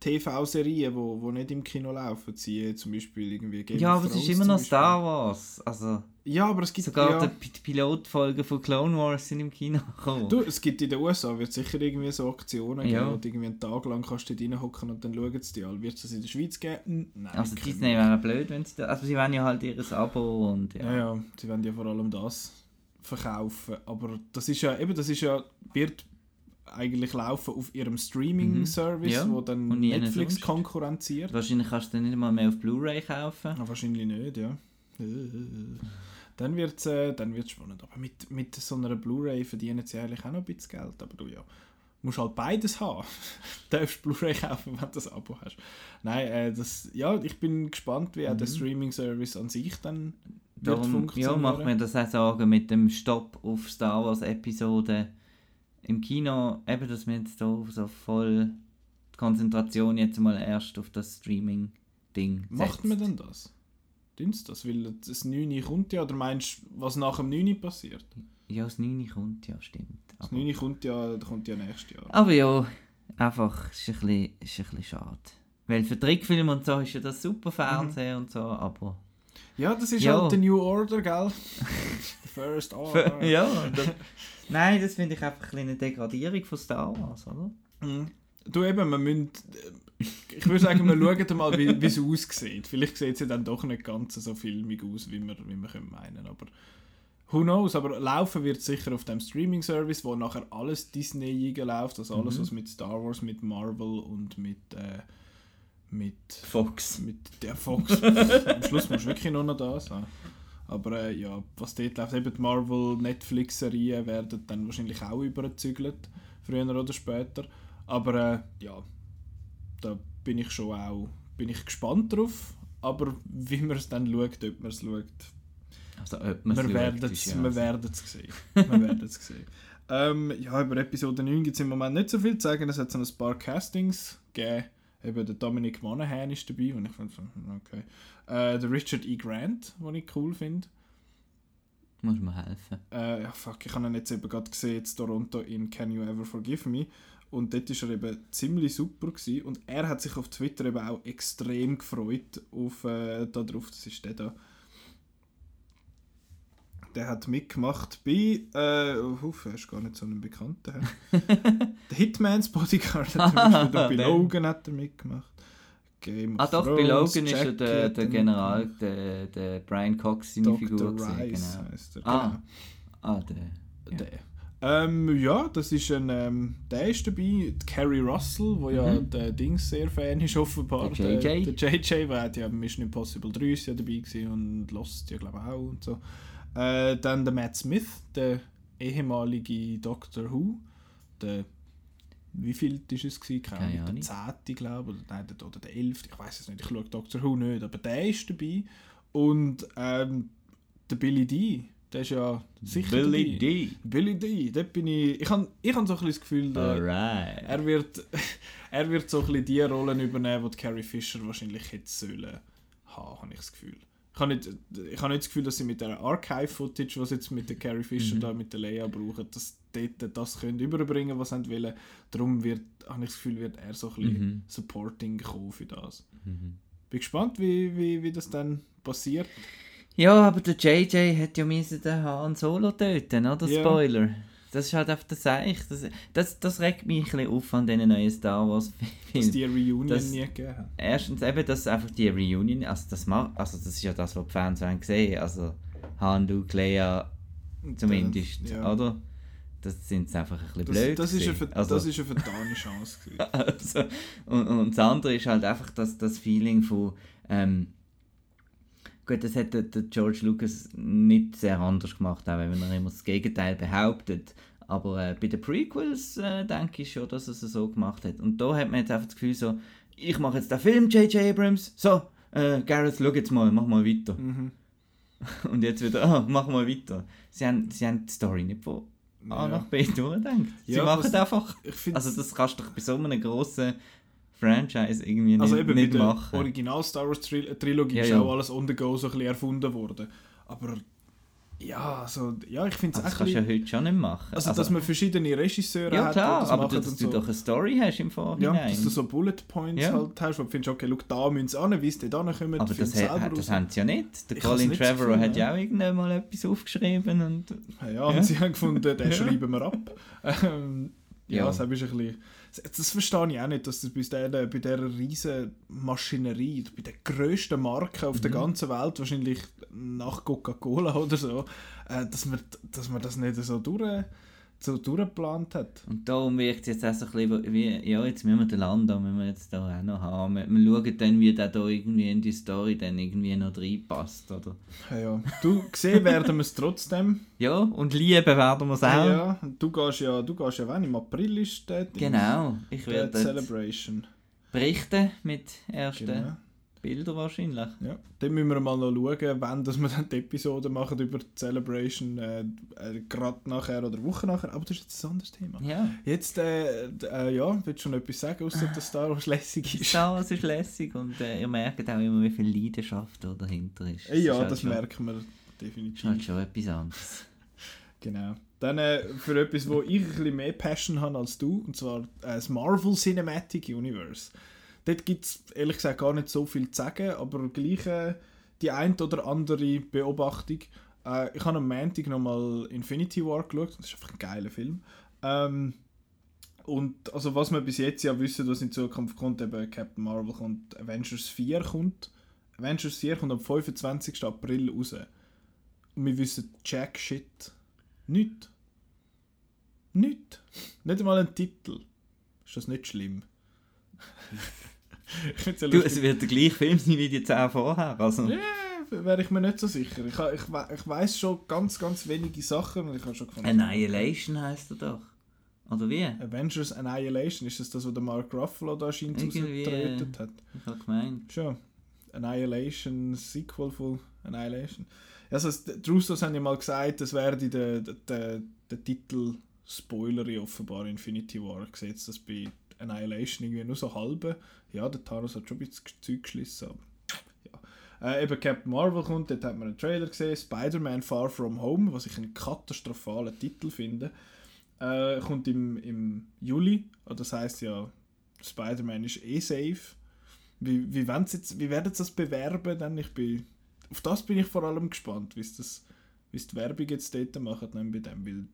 TV-Serien, wo, wo nicht im Kino laufen. Sie zum Beispiel irgendwie Game ja, aber es ist immer noch. Star Wars. Also, Ja, aber es gibt sogar ja, die Pilotfolgen von Clone Wars sind im Kino gekommen. du, es gibt in den USA wird sicher irgendwie so Aktionen Ja. geben, wo du irgendwie einen Tag lang kannst du dort reinhocken und dann schauen sie dir an. Wird es das in der Schweiz geben? Nein. also Disney wäre blöd, wenn sie da, Also sie wollen ja halt ihr Abo und ja. Ja, ja, sie wollen ja vor allem das verkaufen. Aber das ist ja, eben, das ist ja, wird eigentlich laufen auf ihrem Streaming-Service, Mhm. Ja, wo dann Netflix konkurrenziert. Wahrscheinlich kannst du dann nicht mal mehr auf Blu-ray kaufen. Ah, wahrscheinlich nicht, ja. Dann wird es äh, dann wird's spannend. Aber mit, mit so einer Blu-ray verdienen sie eigentlich auch noch ein bisschen Geld. Aber du ja, musst halt beides haben. du darfst Blu-ray kaufen, wenn du das Abo hast. Nein, äh, das, ja, ich bin gespannt, wie auch der Mhm. Streaming-Service an sich dann wird Darum ja, funktionieren. macht mir das auch Sorgen mit dem Stopp auf Star Wars Episode im Kino. Eben, dass wir jetzt da so voll die Konzentration jetzt mal erst auf das Streaming-Ding Macht man denn das? Tun's das? Weil das 9 kommt ja, oder meinst du, was nach dem 9 passiert? Ja, das 9 kommt, ja, stimmt. Das Aber, 9 kommt ja, kommt ja nächstes Jahr. aber ja, einfach, ist ein bisschen, ist ein bisschen schade. Weil für Trickfilme und so ist ja das super Fernsehen und so, aber... Ja, das ist Ja. halt der New Order, gell? The First Order. ja, das, nein, das finde ich einfach ein eine Degradierung von Star Wars, oder? Mhm. Du eben, wir müssen, äh, ich würde sagen, wir schauen mal, wie wie es aussieht. Vielleicht sieht es ja dann doch nicht ganz so filmig aus, wie wir, wie wir können meinen. Aber Who knows, aber laufen wird sicher auf dem Streaming-Service, wo nachher alles Disney läuft, also alles, Mhm. was mit Star Wars, mit Marvel und mit, äh, mit, Fox. mit der Fox. Am Schluss musst du wirklich nur noch das haben. Aber äh, ja, was dort läuft, eben die Marvel-Netflix-Serien werden dann wahrscheinlich auch überzügelt, früher oder später. Aber äh, ja, da bin ich schon auch bin ich gespannt drauf. Aber wie man es dann schaut, ob man es schaut, Also, ob man wir werden es ist ja wir so. werden es sehen. Wir werden es sehen. Ähm, ja, über Episode 9 gibt es im Moment nicht so viel zu sagen. Es hat so ein paar Castings gegeben. Eben der Dominic Monaghan ist dabei, und ich finde okay. Äh, der Richard E. Grant, den ich cool finde. Muss mir helfen. Äh, ja, fuck, ich habe ihn jetzt eben gerade gesehen, jetzt Toronto in Can You Ever Forgive Me. Und dort war er eben ziemlich super. Gewesen. Und er hat sich auf Twitter eben auch extrem gefreut auf, äh, darauf, das ist der da. Der hat mitgemacht bei, äh, uff, er ist gar nicht so ein Bekannter. der Hitman's Bodyguard hat er mitgemacht, bei. Logan hat er mitgemacht. Game of Ah doch, bei Thrones, Logan ist ja Jackie der, der er General, der, der Brian Cox, seine Dr. Figur Rice. Genau. heisst er. Ah. genau. Ah, der. Ja. Der. Ähm, ja, das ist ein, ähm, der ist dabei, Carrie Russell, wo ja Mhm. der Dings sehr Fan ist offenbar. Der JJ. Der, der JJ, der hat ja Mission Impossible 3 ist ja dabei gewesen und Lost ja glaube ich auch und so. Äh, dann der Matt Smith, der ehemalige Doctor Who, der wie viel ist es gewesen? Keine Ahnung, der zehnte glaube ich, oder, nein, oder der elfte, ich weiß es nicht, ich schaue Doctor Who nicht, aber der ist dabei und ähm, der Billy D, der ist ja sicher Billy dabei. D. Billy D, dort bin ich. Ich habe ich hab so ein bisschen das Gefühl, der, Alright. er, wird, er wird so ein bisschen die Rollen übernehmen, die Carrie Fisher wahrscheinlich hätte sollen haben, habe ich das Gefühl. Ich habe nicht, ich habe nicht das Gefühl, dass sie mit der Archive-Footage, was sie jetzt mit der Carrie Fisher Mhm. da mit der Leia brauchen, dass dort das können überbringen, was sie wollen. Darum wird, habe ich das Gefühl, wird er so ein bisschen Mhm. Supporting kommen für das. Mhm. Bin gespannt, wie, wie, wie das dann passiert. Ja, aber der JJ hat ja müssen den Han Solo töten, oder? Ja. Spoiler. Das ist halt auf der Seich. Das, das, das regt mich ein bisschen auf an diesen neuen Star Wars Dass Filmen. die Reunion Das- nie gegeben hat. Erstens eben, dass einfach die Reunion, also das, macht, also das ist ja das, was die Fans wollen sehen. Also Han, Luke, Leia zumindest, äh, ja. oder? Das sind einfach ein bisschen Das, blöd das, ist eine, gewesen. also, das ist eine vertane Chance. gewesen. also, und, und das andere ist halt einfach das, das Feeling von ähm, gut, das hat der, der George Lucas nicht sehr anders gemacht, auch wenn er immer das Gegenteil behauptet. Aber äh, bei den Prequels äh, denke ich schon, dass er es so gemacht hat. Und da hat man jetzt einfach das Gefühl so, ich mache jetzt den Film, J.J. Abrams, so, äh, Gareth, schau jetzt mal, mach mal weiter. Mhm. Und jetzt wieder, ah, mach mal weiter. Sie haben, sie haben die Story nicht von A Ja. nach B durchgedacht. Sie Ja, machen einfach also das kannst du doch bei so einem grossen Franchise irgendwie nicht, also eben nicht bei der machen. Original Star Wars Tril Trilogie Ja, ist ja. auch alles on the go so ein bisschen erfunden worden. Aber ja, also, ja ich finde es das auch kannst du ja heute schon nicht machen. also, dass man verschiedene Regisseure ja hat, klar, das aber dass du so. doch eine Story hast im ja, Vorhinein. dass du so Bullet Points Ja. halt hast, wo du findest, okay, schau, da müssen sie an, wie sie da kommen, aber das, hat, selber das haben sie ja nicht. Der Ich Colin nicht das Trevorrow hat ja ja. auch irgendwann mal etwas aufgeschrieben und Ja, ja, und Ja. sie haben gefunden, den Ja. schreiben wir ab. Ähm, ja, Ja. das ist ein bisschen... Das, verstehe ich auch nicht, dass das bei dieser, bei dieser riesen Maschinerie, bei der grössten Marke auf der Mhm. ganzen Welt, wahrscheinlich nach Coca-Cola oder so, äh, dass, man, dass man das nicht so, durch, so durchgeplant hat. Und darum wirkt es jetzt auch so ein bisschen wie, ja, jetzt müssen wir den Lando müssen wir jetzt da auch noch haben. Wir, wir schauen dann, wie der da irgendwie in die Story dann irgendwie noch reinpasst, oder? Ja, ja. Du, gesehen werden wir es trotzdem. Ja, und lieben werden wir es auch. Ja, ja. Du gehst ja, du gehst ja wann? Im April ist der Genau, ich werde Celebration. berichten mit ersten Genau. Bildern wahrscheinlich. Ja, dann müssen wir mal noch schauen, wann dass wir dann die Episode machen über die Celebration, äh, äh, gerade nachher oder Woche nachher, aber das ist jetzt ein anderes Thema. Ja, Jetzt, äh, äh, ja, willst du schon etwas sagen, außer dass Star Wars lässig ist? Star Wars ist lässig und äh, ihr merkt auch immer, wie viel Leidenschaft da dahinter ist. Äh, ja, ist halt das schon, merken wir ist definitiv. halt schon etwas anderes. Genau. Dann für etwas, wo ich ein bisschen mehr Passion habe als du, und zwar das Marvel Cinematic Universe. Dort gibt es ehrlich gesagt gar nicht so viel zu sagen, aber gleich äh, die ein oder andere Beobachtung. Äh, ich habe am Montag nochmal Infinity War geschaut, das ist einfach ein geiler Film. Ähm, und also was wir bis jetzt ja wissen, was in Zukunft kommt, eben Captain Marvel kommt, Avengers 4 kommt. Avengers 4 kommt am 25. April raus. wir wissen Jack Shit. Nicht. Nicht. Nicht einmal ein Titel. Ist das nicht schlimm? ich ja du, es wird der gleiche Film sein wie die 10 vorher. Also. Ja, wäre ich mir nicht so sicher. Ich, ich, ich weiß schon ganz, ganz wenige Sachen und ich habe schon gefunden. Annihilation heisst er doch. Oder wie? Avengers Annihilation, ist das das, was der Mark Ruffalo da scheint rausgetrötet hat? Ich habe gemeint. Schon. Annihilation, Sequel von Annihilation. Also, die Russos haben ja mal gesagt, das wäre der, der, der Titel Spoiler offenbar Infinity War. Gesetzt das bei Annihilation irgendwie nur so halbe. Ja, der Taros hat schon ein bisschen Zeug geschlissen, aber ja. Äh, eben Captain Marvel kommt, dort hat man einen Trailer gesehen, Spider-Man Far From Home, was ich einen katastrophalen Titel finde, äh, kommt im, im Juli. Das heißt ja, Spider-Man ist eh safe. Wie, wie, jetzt, wie werden sie das bewerben? Dann? Ich bin, auf das bin ich vor allem gespannt, wie das wie die Werbung jetzt dort machen bei dem, weil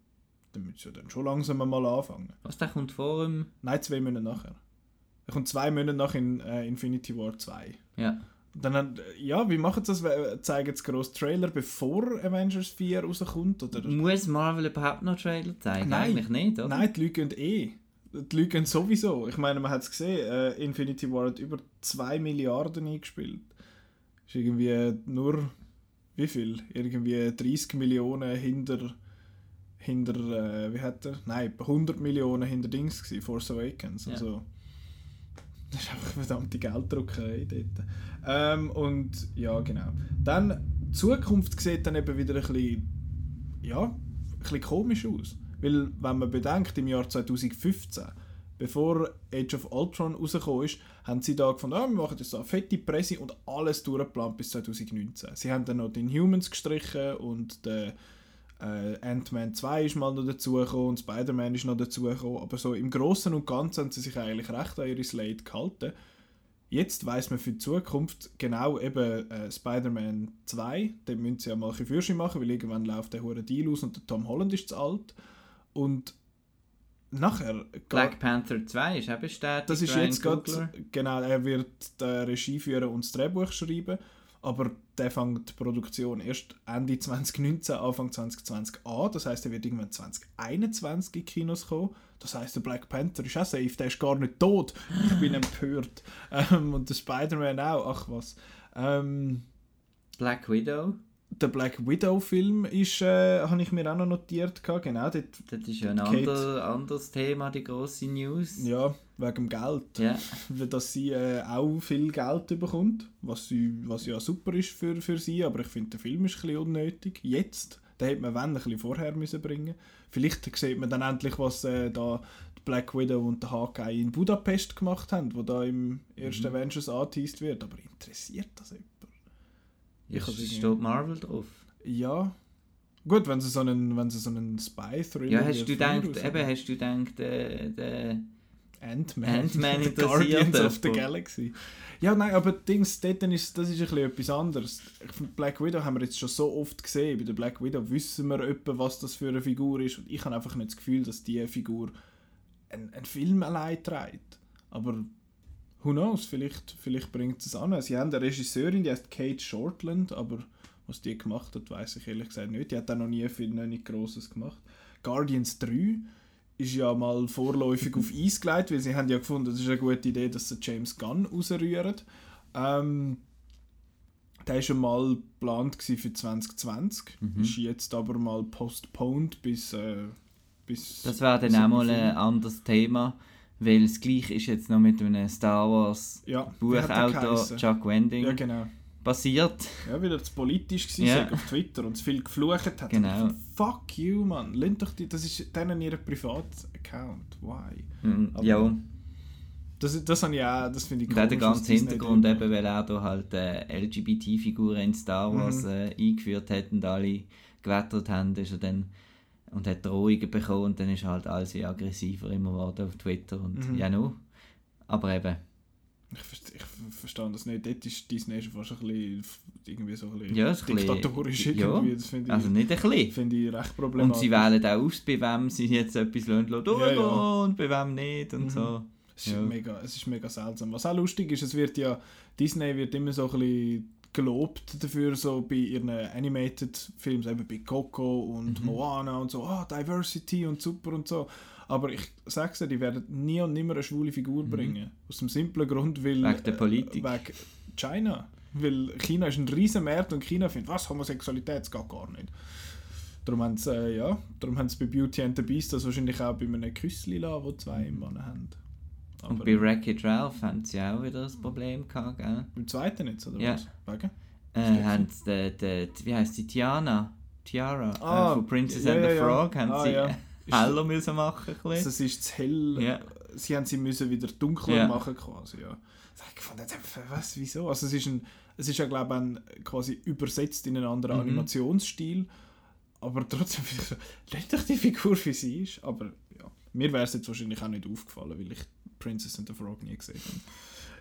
dann müssen sie dann schon langsam mal anfangen. Was, der kommt vor dem... Nein, zwei Monate nachher. Er kommt zwei Monate nach in äh, Infinity War 2. Ja. Dann, ja, wie machen sie das? Zeigen sie groß Trailer, bevor Avengers 4 rauskommt? Oder? Muss Marvel überhaupt noch Trailer zeigen? Nein, Eigentlich nicht, oder? Nein, die Leute gehen eh die Leute gehen sowieso. Ich meine, man hat es gesehen, äh, Infinity War hat über 2 Milliarden eingespielt. Ist irgendwie nur, wie viel? Irgendwie 30 Millionen hinter, hinter äh, wie hat er? Nein, 100 Millionen hinter Dings gewesen, Force Awakens. Ja. Also, das ist einfach verdammte Gelddruckerei dort. Ähm, und ja, genau. Dann, die Zukunft sieht dann eben wieder ein bisschen, ja, ein bisschen komisch aus. Weil, wenn man bedenkt, im Jahr 2015, bevor Age of Ultron rausgekommen ist, haben sie da gefunden, ah, wir machen jetzt eine fette Presse und alles durchgeplant bis 2019. Sie haben dann noch den Humans gestrichen und der äh, Ant-Man 2 ist mal noch dazugekommen und Spider-Man ist noch dazugekommen, aber so im Großen und Ganzen haben sie sich eigentlich recht an ihre Slate gehalten. Jetzt weiß man für die Zukunft genau eben äh, Spider-Man 2, den müssen sie ja mal ein bisschen machen, weil irgendwann läuft der hure Deal aus und der Tom Holland ist zu alt. Und nachher... Black Panther 2 ist auch bestätigt. Das ist jetzt gerade... Genau, er wird die Regie führen und das Drehbuch schreiben. Aber der fängt die Produktion erst Ende 2019, Anfang 2020 an. Das heißt, er wird irgendwann 2021 in Kinos kommen. Das heißt, der Black Panther ist auch safe, der ist gar nicht tot. Ich bin empört. Ähm, und der Spider-Man auch. Ach was. Ähm, Black Widow? Der Black Widow-Film ist, äh, habe ich mir auch noch notiert. Gehabt. Genau, dort, das ist ja ein ander, anderes Thema, die grosse News. Ja, wegen dem Geld. Yeah. Dass sie äh, auch viel Geld bekommt, was, sie, was ja super ist für, für sie, aber ich finde, der Film ist ein bisschen unnötig. Jetzt, den hätte man wenn, ein bisschen vorher müssen bringen Vielleicht sieht man dann endlich, was äh, da Black Widow und der Hawkeye in Budapest gemacht haben, wo da im ersten mhm. Avengers angeteased wird, aber interessiert das jemand? Ich es steht Marvel drauf. Ja. Gut, wenn sie so einen, wenn sie so einen Spy-Thriller Ja, hast du gedacht, eben, hast du gedacht, äh, der Ant-Man, Ant-Man interessiert Guardians of the Galaxy. Ja, nein, aber Dings, dort ist, das ist ein bisschen etwas anderes. Black Widow haben wir jetzt schon so oft gesehen. Bei der Black Widow wissen wir etwa, was das für eine Figur ist. Und ich habe einfach nicht das Gefühl, dass diese Figur einen, einen Film allein trägt. Aber who knows, vielleicht, vielleicht bringt es an. Sie haben eine Regisseurin, die heißt Kate Shortland, aber was die gemacht hat, weiß ich ehrlich gesagt nicht. Die hat auch noch nie viel noch nicht Grosses gemacht. Guardians 3 ist ja mal vorläufig auf Eis gelegt, weil sie haben ja gefunden, das ist eine gute Idee, dass sie James Gunn rausrühren. Ähm, der war schon mal geplant für 2020, mhm. ist jetzt aber mal postponed bis... Äh, bis das wäre dann auch mal ein anderes Thema weil das gleiche ist jetzt noch mit einem Star Wars ja, Buchautor Chuck Wending ja, genau. passiert. Ja, weil er zu politisch war ja. auf Twitter und zu viel geflucht hat. Genau. Fuck you, man. Lehnt doch die, das ist denen ihr Privat-Account. Why? Mhm, ja. Das, das, ich auch, das finde ich cool. Der ganze Hintergrund eben, weil er da halt äh, LGBT-Figuren in Star Wars mhm. äh, eingeführt hat und alle gewettert haben, ist er dann und hat Drohungen bekommen und dann ist halt alles aggressiver immer geworden auf Twitter und mhm. ja no. Aber eben. Ich, verstehe, ich verstehe das nicht. Dort ist Disney schon fast ein bisschen, irgendwie so ein bisschen ja, diktatorisch. Bisschen, irgendwie. Ja, das ich, also nicht ein bisschen. Finde ich recht problematisch. Und sie wählen auch aus, bei wem sie jetzt etwas durchgehen ja, ja. und bei wem nicht und mhm. so. Es ist, ja. mega, es ist mega seltsam. Was auch lustig ist, es wird ja, Disney wird immer so ein bisschen gelobt dafür, so bei ihren Animated Films, eben bei Coco und Mhm. Moana und so, ah, Diversity und super und so. Aber ich sag's dir, die werden nie und nimmer eine schwule Figur bringen. Aus dem simplen Grund, weil... Mhm. Wegen der Politik. Äh, wegen China. Weil China ist ein riesen Markt und China findet, was, Homosexualität, das geht gar nicht. Darum haben sie, äh, ja, darum haben sie bei Beauty and the Beast das wahrscheinlich auch bei einem Küssli lassen, wo zwei Männer haben. Und Aber bei Wreck-It Ralph haben sie auch wieder das Problem gehabt, gell? beim zweiten jetzt, oder Ja. was? Wegen? Äh, haben sie, die, die, die, wie heisst sie, Tiana? Tiara Ah, äh, von Princess ja, and the ja. Frog haben Ah, sie ja. heller müssen machen ein Also es ist zu hell. Ja. Sie haben sie müssen wieder dunkler machen quasi, ja. Ich fand, was, wieso? Also es ist, ein, es ist ja glaube ich ein, quasi übersetzt in einen anderen Mhm. Animationsstil, aber trotzdem, lernt doch die Figur wie sie ist. Aber ja, mir wäre es jetzt wahrscheinlich auch nicht aufgefallen, weil ich Princess and the Frog nie gesehen habe.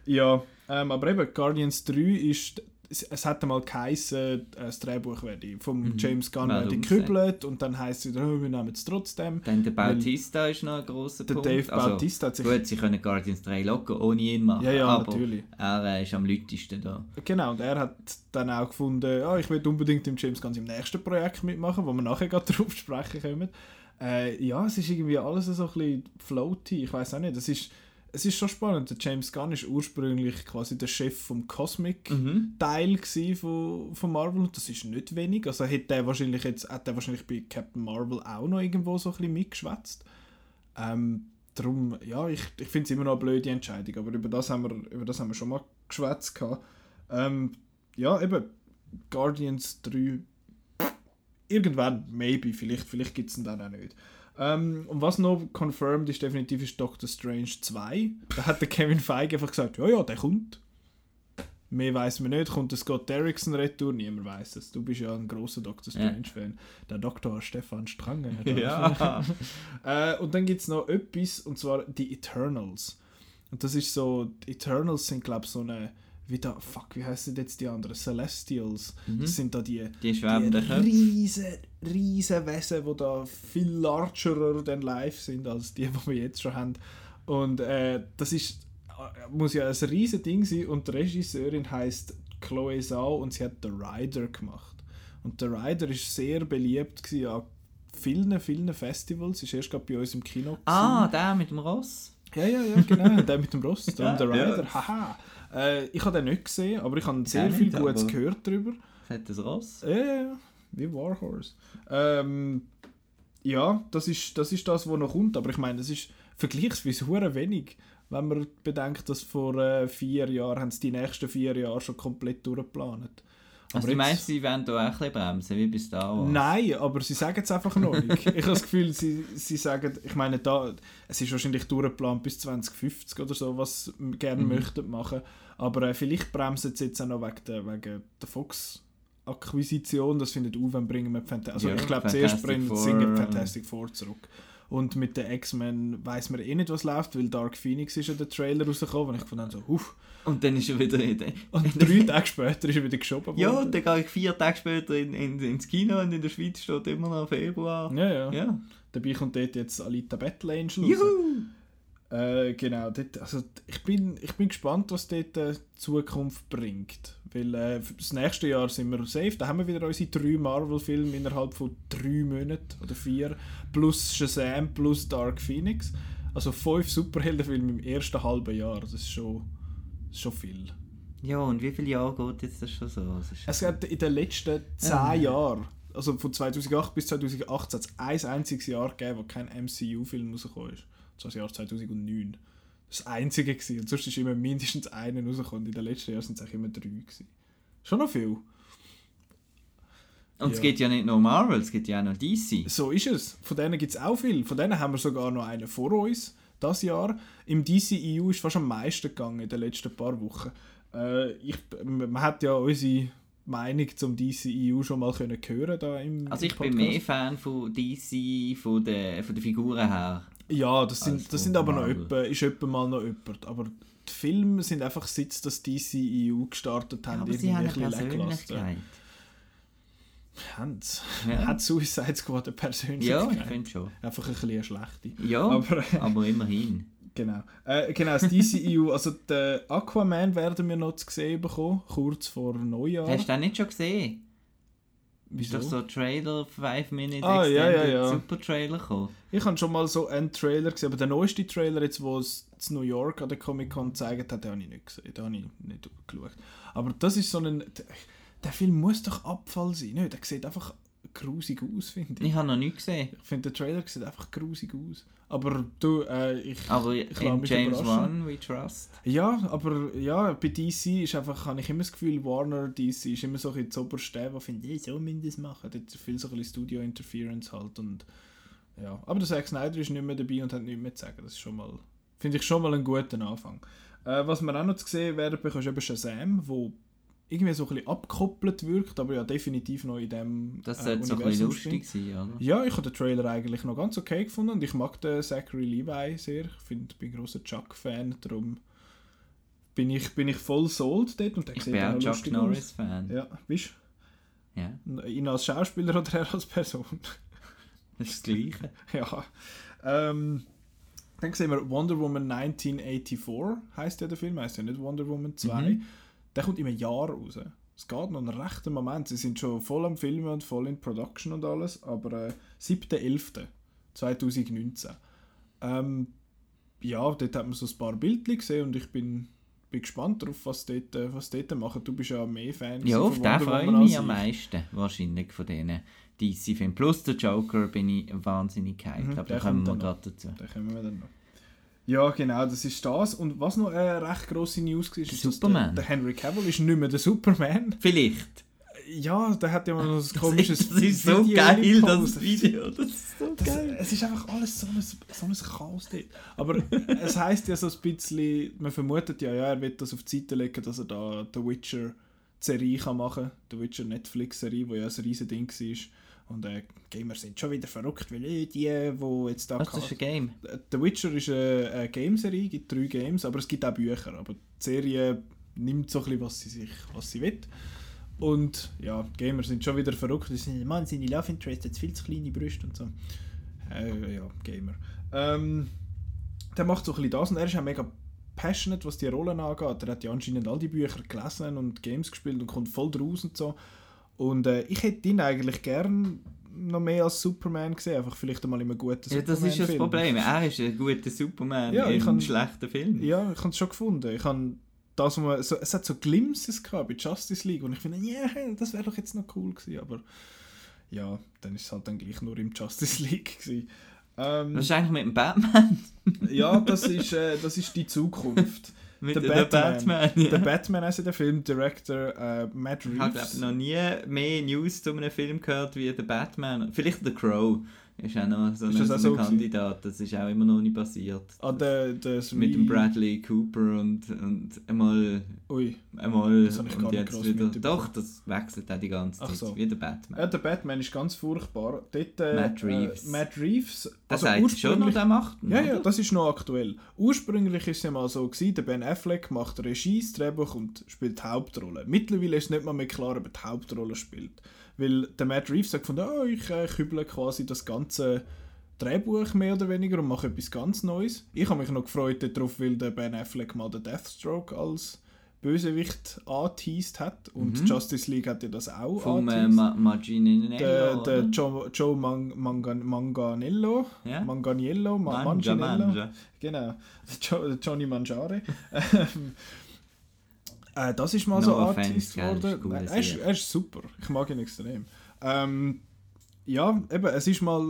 Ja, ähm, aber eben, Guardians 3 ist, es, hat einmal geheißen, äh, das Drehbuch werde vom Mhm. James Gunn werde umgesetzt. gekübelt und dann heisst es wieder, oh, wir nehmen es trotzdem. Dann der Bautista ist noch ein grosser Der Punkt. Dave Also, Bautista hat sich Gut, sie können Guardians 3 locker ohne ihn machen, Ja, ja, aber natürlich. er äh, ist am lautesten da. Genau, und er hat dann auch gefunden, ja, ich will unbedingt im James Gunn im nächsten Projekt mitmachen, wo wir nachher gerade drauf sprechen können. Äh, ja, es ist irgendwie alles so ein bisschen floaty, ich weiß auch nicht, es ist, es ist schon spannend. Der James Gunn ist ursprünglich quasi der Chef vom Cosmic Mhm. Von, von Marvel und das ist nicht wenig. Also hätte er wahrscheinlich jetzt, hat er wahrscheinlich bei Captain Marvel auch noch irgendwo so ein bisschen mitgeschwätzt. Ähm, darum, ja, ich, ich finde es immer noch eine blöde Entscheidung, aber über das haben wir, über das haben wir schon mal geschwätzt. Ähm, ja, eben, Guardians 3, irgendwann, maybe, vielleicht, vielleicht gibt es ihn dann auch nicht. Ähm, und was noch confirmed ist, definitiv ist Doctor Strange 2. Da hat der Kevin Feige einfach gesagt, ja, ja, der kommt. Mehr weiß man nicht. Kommt der Scott Derrickson retour? Niemand weiß es. Du bist ja ein großer Doctor Ja. Strange-Fan. Der Doktor Stefan Strange. hat Ja. äh, und dann gibt es noch etwas, und zwar die Eternals. Und das ist so, die Eternals sind, glaube ich, so eine, wie da, fuck, wie heißen jetzt die anderen? Celestials. Das sind da die, Die schwebenden die riesen, riesen Wesen, die da viel largerer than life sind, als die, die wir jetzt schon haben. Und äh, das ist, äh, muss ja ein riesen Ding sein und die Regisseurin heißt Chloe Zhao und sie hat The Rider gemacht. Und The Rider ist sehr beliebt gewesen an vielen, vielen Festivals. Ist erst gerade bei uns im Kino. gewesen. Ah, der mit dem Ross. Ja, ja, ja, genau. der mit dem Ross, der Ja, The Rider. ja. Haha. Äh, ich habe den nicht gesehen, aber ich habe sehr Ja, viel nicht, Gutes aber- gehört darüber. Fettes Ross. Ja, ja, ja. Wie Warhorse. Ähm, ja, das ist, das ist das, was noch kommt. Aber ich meine, das ist vergleichsweise hure wenig, wenn man bedenkt, dass vor äh, vier Jahren haben sie die nächsten vier Jahre schon komplett durchgeplant. Also du meinst, sie werden da auch ein bisschen bremsen, wie bei Star Wars? Nein, aber sie sagen es einfach noch nicht. ich habe das Gefühl, sie, sie sagen, ich meine, da, es ist wahrscheinlich durchgeplant bis 2050 oder so, was sie gerne Mhm. möchten machen. Aber äh, vielleicht bremsen sie jetzt auch noch wegen der, wegen der Fox-Akquisition. Das findet auch, wenn bringen wir Fantastic Also Ja, ich glaube, zuerst bringen sie äh, Fantastic Four zurück. Und mit den X-Men weiß man eh nicht, was läuft, weil Dark Phoenix ist ja der Trailer rausgekommen und ich fand dann so, uff. Und dann ist er wieder in den... Und drei Tage später ist er wieder geschoben Ja, worden. und dann gehe ich vier Tage später in, in, ins Kino und in der Schweiz steht immer noch Februar. Ja, ja. Ja. Dabei kommt dort jetzt Alita Battle Angel raus. Äh, genau, dort, also ich bin, ich bin gespannt, was dort äh, die Zukunft bringt. Weil äh, das nächste Jahr sind wir safe. Da haben wir wieder unsere drei Marvel-Filme innerhalb von drei Monaten oder vier. Plus Shazam, plus Dark Phoenix. Also fünf Superheldenfilme im ersten halben Jahr. Das ist schon, das ist schon viel. Ja, und wie viele Jahre geht jetzt das schon so? Das Es hat in den letzten zehn Jahren, also von 2008 bis 2018, hat es ein einziges Jahr gegeben, wo kein MCU-Film rausgekommen ist. Das war das Jahr 2009. Das einzige. Gewesen. Und sonst ist immer mindestens einer rausgekommen. In den letzten Jahren sind es eigentlich immer drei. Gewesen. Schon noch viel. Und es Ja. gibt ja nicht nur Marvel, es gibt ja auch noch DC. So ist es. Von denen gibt es auch viel. Von denen haben wir sogar noch einen vor uns, das Jahr. Im DCEU ist fast am meisten gegangen in den letzten paar Wochen. Äh, ich, man hat ja unsere Meinung zum DCEU schon mal können hören da im Also ich im bin mehr Fan von DC, von den, von den Figuren her. Ja, das sind, als das sind aber noch etwa, ist etwa mal noch jemand. Aber die Filme sind einfach seit das DCEU gestartet haben, aber sie haben ein bisschen. Haben sie? Ja. Hat Suicide Squad eine Ja, Persönlichkeit? ich finde schon. Einfach ein bisschen eine schlechte. Ja, Aber- aber, immerhin. Genau. Äh, genau, das DCEU, also den Aquaman werden wir noch zu sehen bekommen, kurz vor Neujahr. Hast du den nicht schon gesehen? Wieso? Ist doch so ein Trailer, 5 Minute Ah, ja, ja, ja. Super Trailer gekommen. Ich habe schon mal so einen Trailer gesehen, aber der neueste Trailer, jetzt, wo es in New York an der Comic Con gezeigt hat, den habe ich nicht gesehen. Den habe ich nicht geschaut. Aber das ist so ein. Der, Film muss doch Abfall sein, nicht? Der sieht einfach grusig aus, finde ich. Ich habe noch nicht gesehen. Ich finde, der Trailer sieht einfach grusig aus. Aber du, äh, ich. Aber ich in James. Wan, we trust. Ja, aber ja, bei DC ist einfach, habe ich immer das Gefühl, Warner DC ist immer so ein bisschen das oberste, wo finde ich, so müssen das machen. Dort ist viel so ein bisschen Studio-Interference halt und ja. Aber der Zack Snyder ist nicht mehr dabei und hat nichts mehr zu sagen. Das ist schon mal, finde ich schon mal einen guten Anfang. Äh, was wir auch noch zu sehen werden, bekommst du eben Shazam, wo irgendwie so ein bisschen abgekoppelt wirkt, aber ja definitiv noch in dem Das äh, sollte so ein bisschen lustig sein, oder? ja, ich habe den Trailer eigentlich noch ganz okay gefunden und ich mag den Zachary Levi sehr. Ich find, bin ein grosser Chuck-Fan, darum bin ich, bin ich voll sold dort und der Ich sieht bin auch Chuck Norris-Fan. Ja, bist Ja, du? Ihn als Schauspieler oder er als Person? das ist das Gleiche. ja. Ähm, dann sehen wir Wonder Woman 1984, heißt ja der Film, heißt ja nicht Wonder Woman 2. Mhm. Der kommt in einem Jahr raus. Es geht noch einen rechten Moment. Sie sind schon voll am Filmen und voll in Production und alles, aber äh, 7.11.2019. Ähm, ja, dort hat man so ein paar Bildchen gesehen und ich bin, bin gespannt darauf, was dort, äh, was dort machen. Du bist ja mehr Fan Ja, auf den freue ich mich am meisten, wahrscheinlich, von diesen DC-Filmen. Plus der Joker bin ich wahnsinnig gehypt, Mhm, aber da kommen wir gerade dazu. Da kommen wir dann noch. Ja, genau, das ist das. Und was noch eine recht grosse News war, ist, dass der, Superman. der Henry Cavill ist nicht mehr der Superman. Vielleicht. Ja, der hat ja mal noch ein Das komisches ist, das ist so Video geil, gepostet. das Video. Das ist so Das, geil. es ist einfach alles so ein, so ein Chaos dort. Aber es heisst ja so ein bisschen, man vermutet ja, ja, er wird das auf die Seite legen, dass er da The Witcher Serie kann machen kann. The Witcher Netflix-Serie, die ja ein riesen Ding war. Und äh, Gamer sind schon wieder verrückt, weil äh, die, die jetzt da... Was das ist ein Game? The Witcher ist eine, eine Game-Serie, gibt drei Games, aber es gibt auch Bücher. Aber die Serie nimmt so ein bisschen, was sie, sich, was sie will. Und ja, Gamer sind schon wieder verrückt. Die sind, Mann, seine Love Interest hat viel zu kleine Brüste und so. Äh, ja, Gamer. Ähm, der macht so ein bisschen das und er ist auch mega passionate, was die Rollen angeht. Er hat ja anscheinend all die Bücher gelesen und Games gespielt und kommt voll draus und so. Und äh, ich hätte ihn eigentlich gern noch mehr als Superman gesehen, einfach vielleicht einmal in einem guten Ja, das ist ja das. Problem. Er ist ein guter Superman Ja, in ich einem schlechten Film. Ja, ich habe es schon gefunden. Ich habe das, man, so, es hat so Glimpses gehabt bei Justice League und ich finde, ja, das wäre doch jetzt noch cool gewesen, aber ja, dann ist es halt dann gleich nur im Justice League gewesen. Ähm, eigentlich mit dem Batman? ja, das ist, äh, das ist die Zukunft. mit Der Batman. Batman. ja. Der Batman, also der Filmdirector äh, Matt Ich habe Reeves. glaub, noch nie mehr News zu einem Film gehört wie der Batman. Vielleicht The Crow ist auch noch so ein, das so so Kandidat. Das ist auch immer noch nicht passiert. Ah, der, der Mit dem Bradley Cooper und, und einmal. Einmal Das ich gar nicht gross wieder. Doch, das wechselt auch die ganze Zeit. so. Wie der Batman. Ja, der Batman ist ganz furchtbar. Dort, äh, Matt Reeves. Äh, Matt Reeves. das also heißt schon noch, der macht Ja, oder? ja, das ist noch aktuell. Ursprünglich ist es ja mal so, gewesen, der Ben Affleck macht Regie, das Drehbuch und spielt die Hauptrolle. Mittlerweile ist es nicht mal mehr klar, ob er die Hauptrolle spielt. Weil der Matt Reeves sagt von, oh, ich äh, küble quasi das ganze Drehbuch mehr oder weniger und mache etwas ganz Neues. Ich habe mich noch gefreut darauf, weil der Ben Affleck mal den Deathstroke als Bösewicht angeteased hat und Mhm. Justice League hat ja das auch Vom äh, angeteased. Ma Maginello, der, der? Joe, Joe Mang, Mangan, Manganello, Ja? Manganiello, Ma Manja, Manganiello, genau, jo, Johnny Mangiare. Ähm, äh, das ist mal so No geworden. ein cooler Nein, Er ist, er ist super, ich mag ihn extrem. Ähm, ja, eben, es ist mal,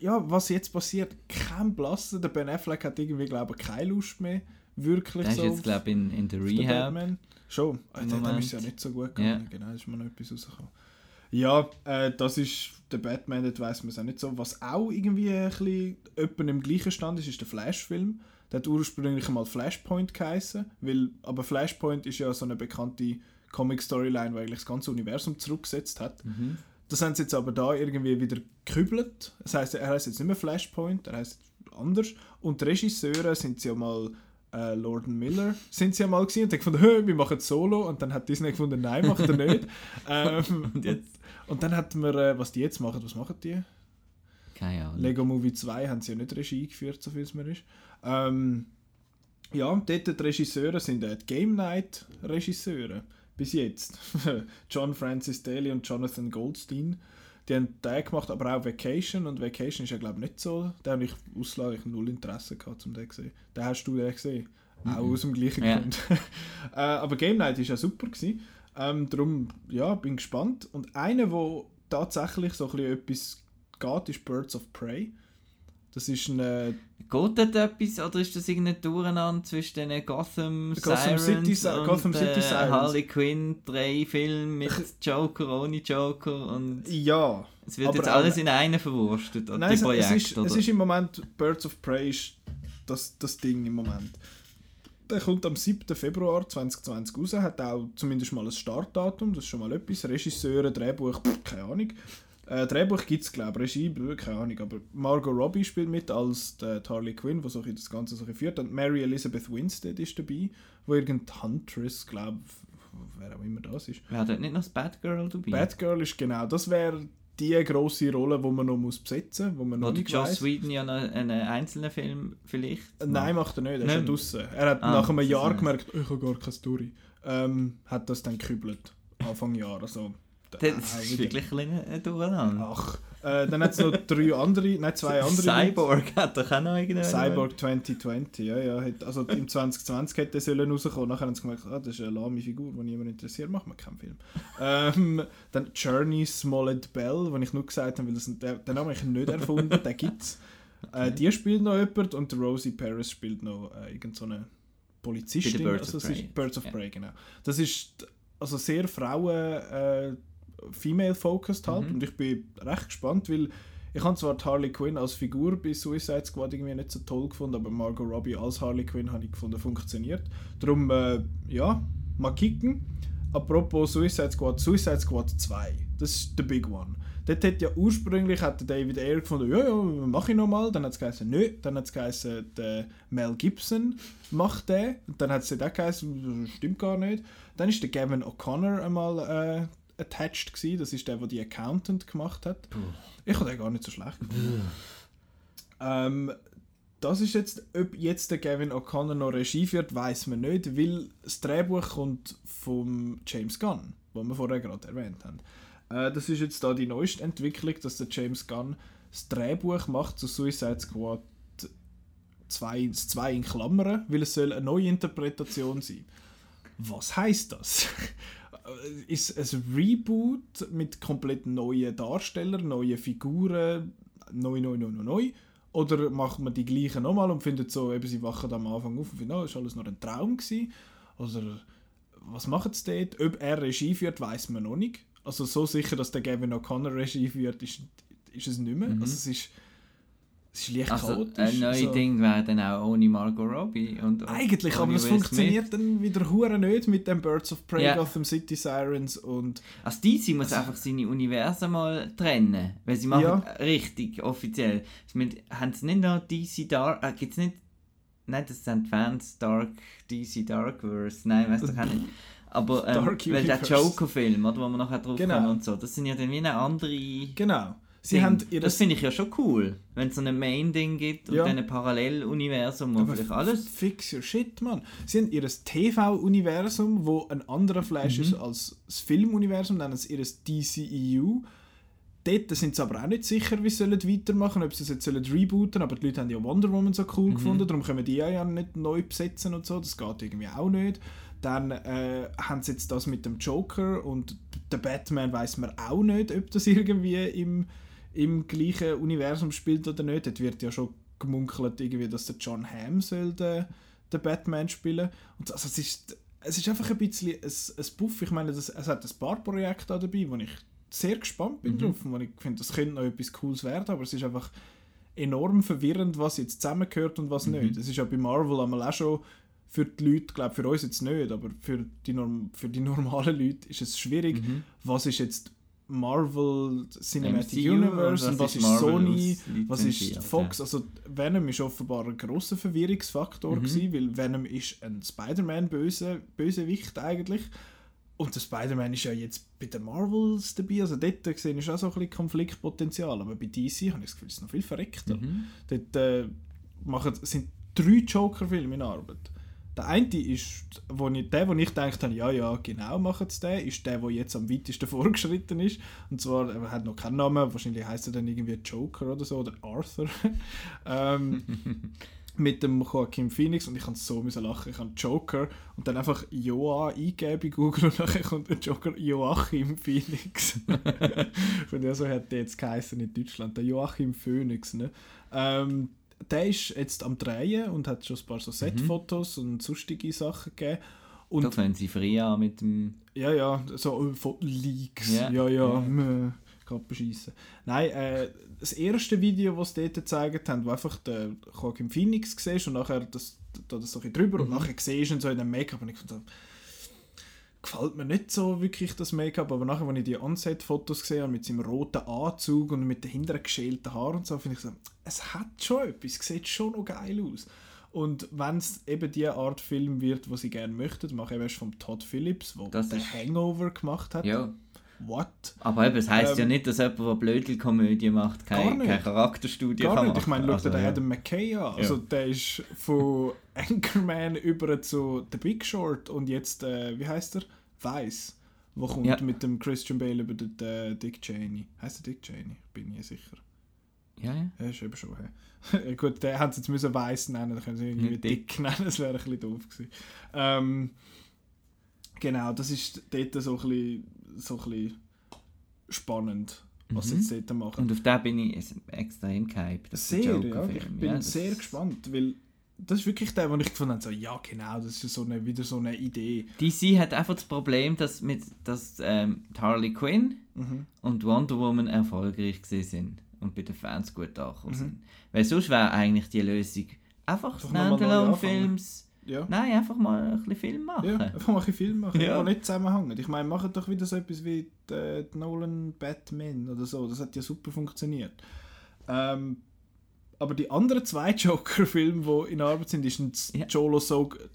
ja, was jetzt passiert, kein Blassen. Der Ben Affleck hat irgendwie, glaube ich, keine Lust mehr, wirklich Der ist so jetzt, glaube ich, in, in der Rehab. Batman. Schon, äh, dem ist ja nicht so gut gegangen. Ja. Genau, ist mir noch etwas rausgekommen. Ja, äh, das ist der Batman, das weiß man es auch nicht so. Was auch irgendwie ein bisschen im gleichen Stand ist, ist der Flash-Film. Der hat ursprünglich mal Flashpoint geheißen, weil, aber Flashpoint ist ja so eine bekannte Comic-Storyline, die eigentlich das ganze Universum zurückgesetzt hat. Mhm. Das haben sie jetzt aber da irgendwie wieder gekübelt. Das heißt, er heißt jetzt nicht mehr Flashpoint, er heißt anders. Und die Regisseure sind sie ja mal äh, Lord Miller sind sie ja mal gewesen und haben gefunden, «Hö, wir machen solo und dann hat Disney gefunden, nein, macht er nicht. ähm, Und jetzt? und dann hat man, äh, was die jetzt machen, was machen die? Keine Ahnung. Lego Movie 2 haben sie ja nicht Regie geführt, so viel es mir ist. Ähm, ja, dort die Regisseure sind äh, die Game Night Regisseure. Bis jetzt. John Francis Daly und Jonathan Goldstein. Die haben den gemacht, aber auch Vacation. Und Vacation ist ja, glaube ich, nicht so. Da habe ich auslagig null Interesse gehabt, um den zu sehen. Den hast du den gesehen. Mhm. Auch aus dem gleichen Ja. Grund. äh, aber Game Night war ja super. Gewesen. Ähm, darum, ja, bin gespannt. Und einer, wo tatsächlich so ein bisschen etwas geht, ist Birds of Prey. Das ist ein Geht dort etwas oder ist das irgendein Durcheinander zwischen den Gotham, Gotham Sirens City und Gotham City äh, Sirens. Harley Quinn, drei Filme mit Joker, ohne Joker und ja. es wird aber jetzt alles in einen verwurstet, Nein, die es, es, Projekte, ist, oder? es ist im Moment Birds of Prey ist das, das Ding im Moment. Der kommt am 7. Februar 2020 raus, hat auch zumindest mal ein Startdatum, das ist schon mal etwas. Regisseure, Drehbuch, keine Ahnung. Äh, Drehbuch gibt es, glaube ich, Regie, keine Ahnung. Aber Margot Robbie spielt mit als die, die Harley Quinn, die so das Ganze so führt. Und Mary Elizabeth Winstead ist dabei, wo irgendein Huntress, glaube wer auch immer das ist. Wäre dort nicht noch das Batgirl dabei? Batgirl ist genau, das wäre die grosse Rolle, die man noch muss besetzen muss, wo man noch Oder nicht Joss weiss. Whedon ja noch einen einzelnen Film vielleicht? Äh, Nein, macht er nicht, er ist ja draussen. Er hat Ah, nach einem Jahr gemerkt, ich habe gar keine Story. Ähm, hat das dann gekübelt. Anfang Jahr. Also, Das äh, ist wirklich ein ein Durcheinander. Ach. Äh, dann hat es noch drei andere, nein, zwei andere. Cyborg hat doch auch noch irgendeinen. Cyborg 2020, ja, ja. Also im 2020 hätte sollen rauskommen. Nachher haben sie gemerkt, ah, das ist eine lahme Figur, die niemand interessiert, machen wir keinen Film. ähm, dann Journey Smollett Bell, den ich nur gesagt habe, weil das, der, den habe ich nicht erfunden, den gibt es. Äh, die spielt noch jemand und Rosie Paris spielt noch äh, irgend so eine Polizistin. Birds also of Birds of Prey, genau. Das ist also sehr Frauen äh, female-focused halt Mhm. und ich bin recht gespannt, weil ich habe zwar Harley Quinn als Figur bei Suicide Squad irgendwie nicht so toll gefunden, aber Margot Robbie als Harley Quinn habe ich gefunden, funktioniert. Darum, äh, ja, mal kicken. Apropos Suicide Squad, Suicide Squad 2, das ist der Big One. Dort hat ja ursprünglich hat David Ayer gefunden, ja, ja, mach ich nochmal. Dann hat es geheißen, nö. Dann hat es geheißen, der Mel Gibson macht den. Und dann hat es auch geheißen, stimmt gar nicht. Dann ist der Gavin O'Connor einmal äh, attached gewesen. Das ist der, der die Accountant gemacht hat. Ich habe den gar nicht so schlecht gefunden. ähm, das ist jetzt, ob jetzt der Gavin O'Connor noch Regie führt, weiß man nicht, weil das Drehbuch kommt vom James Gunn, wo wir vorher gerade erwähnt haben. Äh, das ist jetzt da die neueste Entwicklung, dass der James Gunn das Drehbuch macht zu Suicide Squad 2, das 2 in Klammern, weil es soll eine neue Interpretation sein. Was heißt das? Ist es ein Reboot mit komplett neuen Darstellern, neuen Figuren, neu, neu, neu, neu, neu? Oder macht man die gleichen nochmal und findet so, eben sie wachen am Anfang auf und finden, oh, das war alles nur ein Traum gewesen? Oder was machen sie dort? Ob er Regie führt, weiß man noch nicht. Also so sicher, dass der Gavin O'Connor Regie führt, ist, ist es nicht mehr. Mhm. Also es ist, es ist leicht Also chaotisch. ein neues so. Ding wäre dann auch ohne Margot Robbie. Und, Eigentlich, aber es funktioniert dann wieder hure nicht mit dem Birds of Prey, Ja. Gotham City Sirens und. Also DC muss einfach seine Universen mal trennen. Weil sie machen Ja. richtig offiziell. Haben sie nicht noch DC Dark... Äh, gibt's nicht... Nein, das sind Fans Dark... DC Darkverse. Nein, weißt du auch nicht. Aber ähm, weil der. Joker-Film, oder, wo man nachher drauf Genau. kommen und so, das sind ja dann wie eine andere... genau. Sie haben ihr das finde ich ja schon cool, wenn es so ein Main-Ding gibt und Ja. dann ein Paralleluniversum, wo vielleicht alles... Fix your shit, man. Sie haben ihr TV-Universum, wo ein anderer Flash Mhm. ist als das Filmuniversum, dann ist ihr DCEU. Dort sind sie aber auch nicht sicher, wie sie sollen weitermachen ob sie es jetzt sollen rebooten aber die Leute haben ja Wonder Woman so cool Mhm. gefunden, darum können die ja, ja nicht neu besetzen und so, das geht irgendwie auch nicht. Dann äh, haben sie jetzt das mit dem Joker und der Batman weiß man auch nicht, ob das irgendwie im, im gleichen Universum spielt oder nicht. Dort wird ja schon gemunkelt, irgendwie, dass der John Hamm soll den, den Batman spielen. Und also es ist, es ist einfach ein bisschen ein, ein Buff. Ich meine, das, es hat ein paar Projekte dabei, wo ich sehr gespannt bin Mhm. drauf, wo ich finde, das könnte noch etwas Cooles werden, aber es ist einfach enorm verwirrend, was jetzt zusammengehört und was Mhm. nicht. Es ist ja bei Marvel einmal auch schon für die Leute, glaube für uns jetzt nicht, aber für die, Norm für die normalen Leute ist es schwierig, Mhm. was ist jetzt Marvel Cinematic MCU Universe und was ist Sony, aus- was ist Fox. Also Venom ist offenbar ein grosser Verwirrungsfaktor Mhm. gewesen, weil Venom ist ein Spider-Man-Böse Bösewicht eigentlich. Und der Spider-Man ist ja jetzt bei den Marvels dabei, also dort gesehen ist auch so ein bisschen Konfliktpotenzial, aber bei DC habe ich das Gefühl, es ist noch viel verreckter. Mhm. Dort äh, machen, sind drei Joker-Filme in Arbeit. Der eine ist, wo ich, der, wo ich gedacht habe, ja, ja, genau machen es den, ist der, der jetzt am weitesten vorgeschritten ist. Und zwar, er hat noch keinen Namen, wahrscheinlich heißt er dann irgendwie Joker oder so, oder Arthur. ähm, mit dem Joaquin Phoenix und ich kann so müssen lachen. Ich habe Joker und dann einfach Joa eingeben bei Google und dann kommt der Joker Joachim Phoenix. Von der so hat der jetzt geheißen in Deutschland, der Joachim Phoenix. Ne? Ähm, der ist jetzt am Drehen und hat schon ein paar so Setfotos und sonstige Sachen gegeben. Und Da fangen sie frei an mit dem... ja, ja, so äh, von Leaks. Ja. Ja, ja, ja. Gerade beschissen. Nein, äh, das erste Video, das sie dort gezeigt haben, wo einfach der Joaquin Phoenix siehst und nachher das, da das so ein bisschen drüber und nachher siehst du ihn so in dem Make-up und ich fand, gefällt mir nicht so wirklich das Make-up, aber nachher, als ich die Onset-Fotos gesehen habe mit seinem roten Anzug und mit den hinteren geschälten Haaren und so, finde ich so, es hat schon etwas, es sieht schon noch geil aus. Und wenn es eben die Art Film wird, wo sie gerne möchten, mache ich erst vom Todd Phillips, der Das Hangover gemacht hat. Ja. What? Aber eben, es heisst ja Ähm, nicht, dass jemand, der Blödelkomödie macht, keine, keine Charakterstudie Gar kann nicht. Ich meine, schau machen. dir den ja. Adam McKay an. Also, der ist von Anchorman über zu The Big Short und jetzt, äh, wie heißt er? Weiss. Wo kommt Ja. mit dem Christian Bale über den äh, Dick Cheney. Heißt er Dick Cheney? Bin ich sicher. Ja, ja. Ja, ist eben schon. He. Gut, der hat es jetzt müssen Weiss nennen, dann können sie irgendwie Ja, Dick. Dick. nennen, das wäre ein bisschen doof gewesen. Ähm, genau, das ist dort so ein bisschen, so ein bisschen spannend, was sie Mhm. jetzt dort machen. Und auf den bin ich extrem gehypt. Sehr, ja. Ich bin Ja, sehr gespannt, weil das ist wirklich der, wo ich gefunden habe, so, ja genau, das ist so eine, wieder so eine Idee. DC hat einfach das Problem, dass, mit, dass ähm, Harley Quinn Mhm. und Wonder Woman erfolgreich sind und bei den Fans gut angekommen Mhm. sind. Weil sonst wäre eigentlich die Lösung einfach Standalone-Films. Ja. Nein, einfach mal ein bisschen Film machen. Ja, einfach mal ein Film machen, Ja. ja. die nicht zusammenhängen. Ich meine, machen doch wieder so etwas wie die, äh, die Nolan Batman oder so. Das hat ja super funktioniert. Ähm, aber die anderen zwei Joker-Filme, die in Arbeit sind, ist ein Ja. Jolo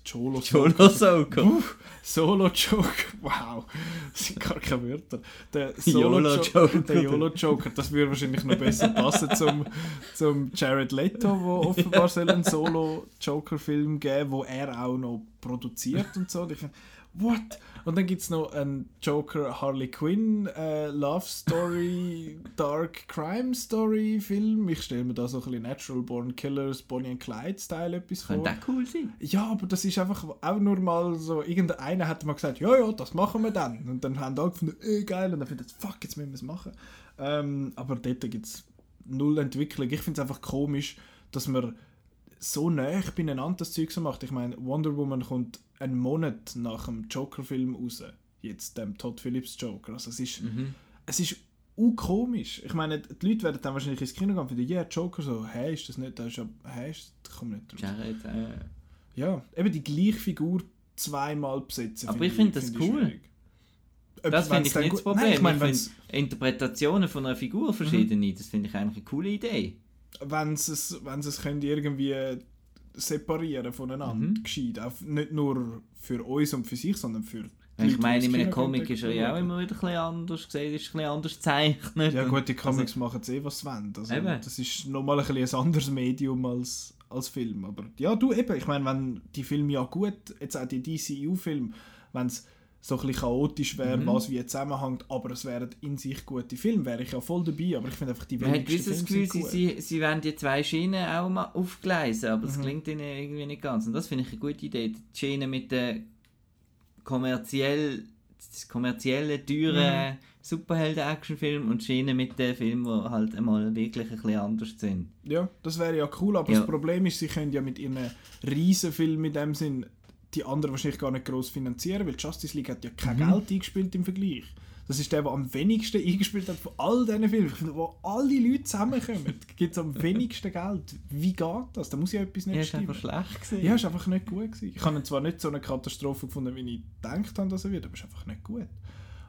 Jolo Soka. Uff, Solo Joker, wow, das sind gar keine Wörter. Der YOLO Solo Joker. Joker, der YOLO Joker, das würde wahrscheinlich noch besser passen zum, zum Jared Leto, wo offenbar soll einen Solo Joker Film geben, wo er auch noch produziert und so. Und ich what? Und dann gibt es noch einen Joker Harley Quinn äh, Love Story, Dark Crime Story Film. Ich stelle mir da so ein bisschen Natural Born Killers, Bonnie and Clyde Style etwas vor. Könnte auch cool sein. Ja, aber das ist einfach auch nur mal so, irgendeiner hat mal gesagt, ja, ja, das machen wir dann. Und dann haben alle gefunden, äh, geil, und dann findet fuck, jetzt müssen wir es machen. Ähm, aber dort gibt es null Entwicklung. Ich finde es einfach komisch, dass man so nah beieinander das Zeug so macht. Ich meine, Wonder Woman kommt einen Monat nach dem Joker-Film raus. Jetzt dem Todd Phillips Joker. Also es ist, Mhm. es ist komisch. Ich meine, die Leute werden dann wahrscheinlich ins Kino gehen und finden, ja, Joker so, hä, ist das nicht, das ist ja, hä, ist, das kommt nicht raus. Jared, äh, Ja, eben die gleiche Figur zweimal besetzen. Aber ich finde das finde cool. schwierig. Ob- das finde ich nicht das Problem. Nein, ich meine, ich Interpretationen von einer Figur verschiedene, das finde ich eigentlich eine coole Idee. Es, wenn's es können irgendwie separieren voneinander, Mhm. gescheit. Auch nicht nur für uns und für sich, sondern für die Ich Leute, meine, in einem Comic ist er ja auch immer wieder ein bisschen anders gesehen, ist ein bisschen anders gezeichnet. Ja gut, die Und- Comics machen eh, was sie wollen. Also, Eben. das ist nochmal ein, bisschen ein anderes Medium als, als Film. Aber ja, du eben, ich meine, wenn die Filme ja gut, jetzt auch die DCU-Filme, wenn es so ein bisschen chaotisch wäre, Mhm. was wie zusammenhängt, aber es wären in sich gute Filme, wäre ich ja voll dabei. Aber ich finde einfach, die Man hat wenigsten gewisses Filme Gefühl, sie, gut. sie, sie wollen die zwei Schienen auch mal aufgleisen, aber es Mhm. klingt ihnen irgendwie nicht ganz. Und das finde ich eine gute Idee. Die Schiene mit den kommerziell, kommerziellen, teuren Mhm. Superhelden-Actionfilmen und Schiene mit den Filmen, die halt einmal wirklich ein bisschen anders sind. Ja, das wäre ja cool, aber Ja. das Problem ist, sie können ja mit ihren Riesenfilmen in dem Sinn die anderen wahrscheinlich gar nicht gross finanzieren, weil Justice League hat ja kein Mhm. Geld eingespielt im Vergleich. Das ist der, der am wenigsten eingespielt hat von all diesen Filmen. Wo alle Leute zusammenkommen, gibt es am wenigsten Geld. Wie geht das? Da muss ja etwas nicht Ja, ist stimmen. einfach schlecht gewesen. Ja, ist einfach nicht gut gewesen. Ich habe zwar nicht so eine Katastrophe gefunden, wie ich gedacht habe, dass er wird, aber ist einfach nicht gut.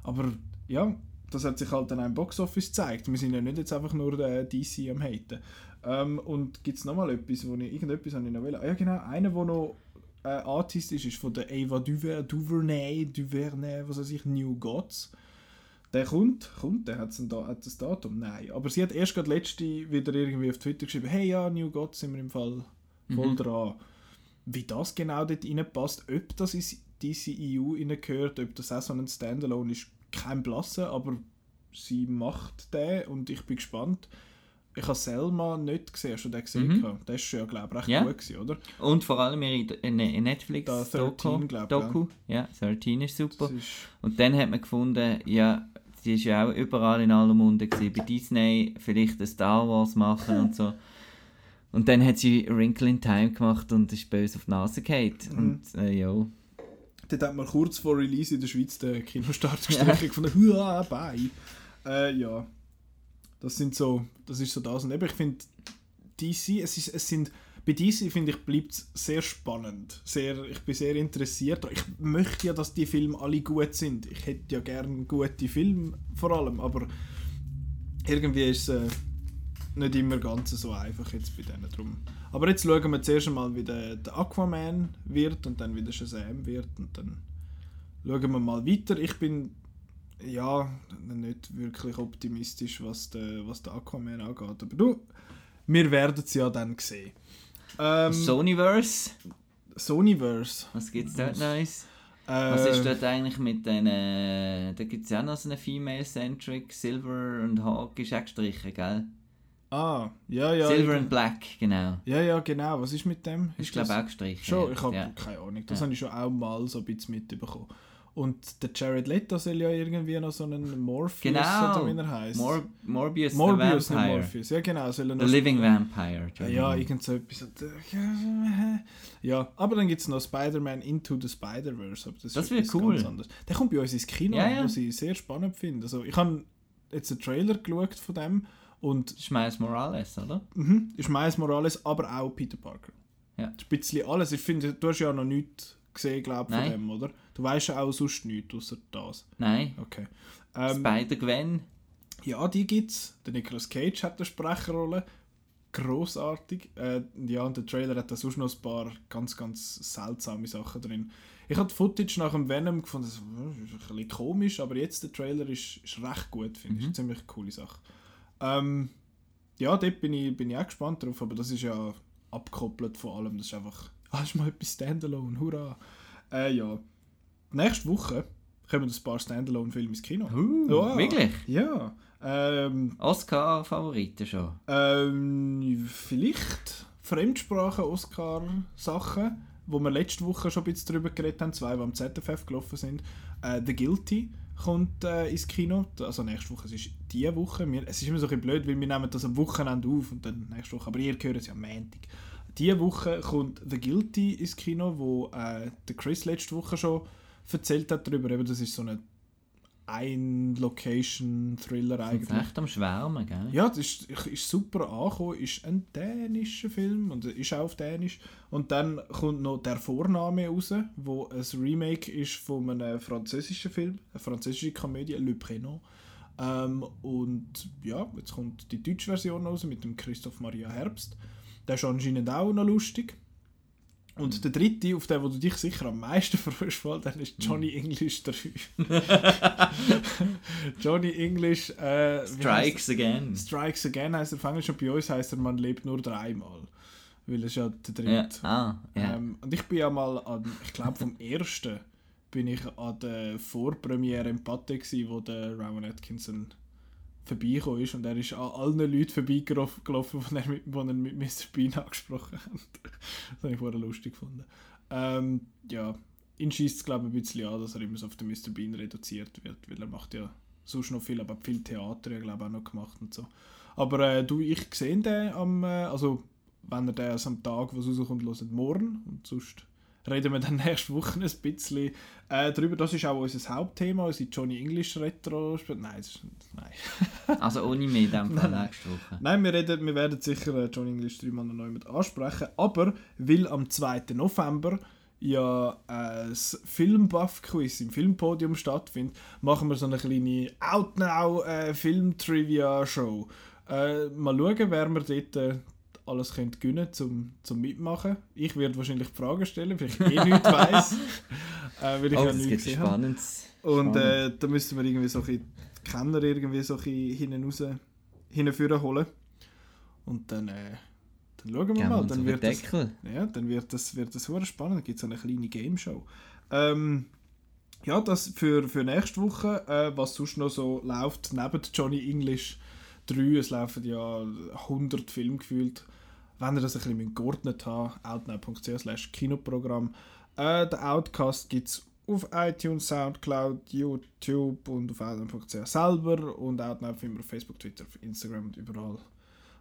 Aber ja, das hat sich halt dann im Boxoffice gezeigt. Wir sind ja nicht jetzt einfach nur der DC am haten. Ähm, und gibt es nochmal etwas, wo ich, irgendetwas habe ich noch will. Ah, ja genau, einer, der noch äh, Artist ist, ist von der Ava Duver, Duvernay, Duvernay, was weiß ich, New Gods. Der kommt, kommt, der hat ein, da hat ein Datum, nein. Aber sie hat erst gerade letzte wieder irgendwie auf Twitter geschrieben, hey ja, New Gods sind wir im Fall voll Mhm. dran. wie das genau dort reinpasst, ob das in DCEU gehört, ob das auch so ein Standalone ist, kein Blassen, aber sie macht den und ich bin gespannt. Ich habe Selma nicht gesehen, hast du den gesehen? Mhm. Das war ja, glaube ich, recht Ja. gut, gewesen, oder? Und vor allem in, in Netflix Da 13, glaub ich, Doku. Ja, 13 ist super. Ist, Und dann hat man gefunden, ja, die ist ja auch überall in aller Munde gewesen. Bei Disney vielleicht ein Star Wars machen und so. Und dann hat sie Wrinkle in Time gemacht und ist böse auf die Nase gefallen. Mhm. Und äh, ja. dort hat man kurz vor Release in der Schweiz den Kinostart gestrichen von der Hua bei. Äh, ja, das sind so, das ist so das. Und eben, ich finde, DC, es, ist, es sind, bei DC finde ich, bleibt es sehr spannend. Sehr, ich bin sehr interessiert. Ich möchte ja, dass die Filme alle gut sind. Ich hätte ja gerne gute Filme vor allem, aber irgendwie ist es äh, nicht immer ganz so einfach jetzt bei denen drum. Aber jetzt schauen wir zuerst einmal, wie der, der Aquaman wird und dann wie der Shazam wird und dann schauen wir mal weiter. Ich bin ja nicht wirklich optimistisch, was der, was der Aquaman angeht. Aber du, wir werden es ja dann sehen. Ähm, Sonyverse, Sonyverse. was gibt es dort Neues? Äh, Was ist dort eigentlich mit den. Äh, da gibt es ja auch noch so eine Female-Centric, Silver und Hawk ist auch gestrichen, gell? Ah, ja, ja. Silver and Black, genau. Ja, ja, genau. Was ist mit dem? Ist, glaube ich, auch gestrichen. Schon, ich habe ja. keine Ahnung. Das Ja. habe ich schon auch mal so ein bisschen mitbekommen. Und der Jared Leto soll ja irgendwie noch so einen Morpheus Genau. oder wie er heißt. Mor Morbius, Morbius, the Vampire. Morpheus. Ja, genau. Soll er The Living Vampire. Ja, ja, irgend so etwas. Ja, aber dann gibt es noch Spider-Man Into the Spider-Verse. Das, Das ist wird cool. Der kommt bei uns ins Kino, Ja, ja. was ich sehr spannend finde. Also, ich habe jetzt einen Trailer geschaut von dem und Miles Morales, oder? mhm, ist Miles Morales, aber auch Peter Parker. Ja. Ein bisschen alles. Ich finde, du hast ja noch nichts gesehen, glaube ich, von dem, oder? Du weißt ja auch sonst nichts, außer das. Nein. Okay. Ähm, Spider-Gwen. ja, die gibt's. Der Nicolas Cage hat eine Sprecherrolle. Grossartig. Äh, ja, und der Trailer hat da sonst noch ein paar ganz, ganz seltsame Sachen drin. Ich habe Footage nach dem Venom gefunden, das ist ein bisschen komisch, aber jetzt der Trailer ist, ist recht gut, finde ich. Mhm. Ist eine ziemlich coole Sache. Ähm, ja, dort bin ich, bin ich auch gespannt drauf, aber das ist ja abgekoppelt von allem. Das ist einfach, ah, ist mal etwas Standalone, hurra. Äh, ja. Nächste Woche kommen ein paar Standalone-Filme ins Kino. Uh, Ja. Wirklich? Ja. Ähm, Oscar-Favoriten schon. ähm, vielleicht Fremdsprachen-Oscar-Sachen, wo wir letzte Woche schon ein bisschen drüber geredet haben, zwei, die am ZFF gelaufen sind. Äh, The Guilty kommt äh, ins Kino, also nächste Woche, es ist diese Woche. Wir, es ist immer so ein bisschen blöd, weil wir nehmen das am Wochenende auf und dann nächste Woche, aber ihr hört es ja am Montag. Diese Woche kommt The Guilty ins Kino, wo äh, der Chris letzte Woche schon erzählt hat darüber. Eben, das ist so eine Ein-Location-Thriller eigentlich. sie echt am Schwärmen, gell? Ja, das ist, ist super angekommen. Ist ein dänischer Film und ist auch auf Dänisch. Und dann kommt noch der Vorname raus, wo ein Remake ist von einem französischen Film, eine französische Komödie, Le Prénom. Ähm, und ja, jetzt kommt die deutsche Version raus mit dem Christoph Maria Herbst. Der ist anscheinend auch noch lustig. Und der dritte, auf den wo du dich sicher am meisten freust, dann ist Johnny English 3. Johnny English äh, Strikes again. Strikes Again heißt er auf Englisch und bei uns heißt er Man lebt nur dreimal. Weil es ja der dritte. Ja. Ah, ja. Ähm, und ich bin ja mal an, ich glaube vom ersten bin ich an der Vorpremiere im gsi, wo der Rowan Atkinson vorbeigekommen ist und er ist an allen Leuten vorbeigelaufen, die er mit, er mit Mr. Bean angesprochen hat. das habe ich vorher lustig gefunden. Ähm, ja, ihn schießt es glaube ich ein bisschen an, dass er immer so auf den Mr. Bean reduziert wird, weil er macht ja sonst noch viel, aber viel Theater ja, glaube ich auch noch gemacht und so. Aber äh, du, ich sehe den am, äh, also wenn er den also am Tag, wo es rauskommt, hört, morgen und sonst reden wir dann nächste Woche ein bisschen äh, darüber. Das ist auch unser Hauptthema, unsere Johnny English Retro. Nein, das ist, nein. Also ohne mehr dem Fall nächste Woche. Nein, wir, reden, wir werden sicher äh, Johnny English dreimal noch neu mit ansprechen. Aber weil am 2. November ja äh, das Filmbuff-Quiz im Filmpodium stattfindet, machen wir so eine kleine Out-Now äh. Äh, mal schauen, wer wir dort äh, alles könnte gewinnen zum, zum Mitmachen. Ich werde wahrscheinlich Fragen stellen, weil ich eh nichts weiss. äh, weil ich Oh, ja nichts gibt gesehen habe. Und äh, da müssen wir irgendwie so ein bisschen Kenner irgendwie so ein bisschen hinten raus, hinführen holen. Und dann, äh, Dann schauen wir Geben wir mal. Dann wird, das, ja, dann wird das, wird das sehr spannend. Dann gibt es eine kleine Game Show. Ähm, ja, das für, für nächste Woche, äh, was sonst noch so läuft, neben Johnny English 3, es laufen ja 100 Filme gefühlt. Wenn ihr das ein bisschen geordnet habt, outnow.ch Kinoprogramm. Äh, den Outcast gibt es auf iTunes, Soundcloud, YouTube und auf outnow.ch selber und Outnow finden wir auf Facebook, Twitter, Instagram und überall, wo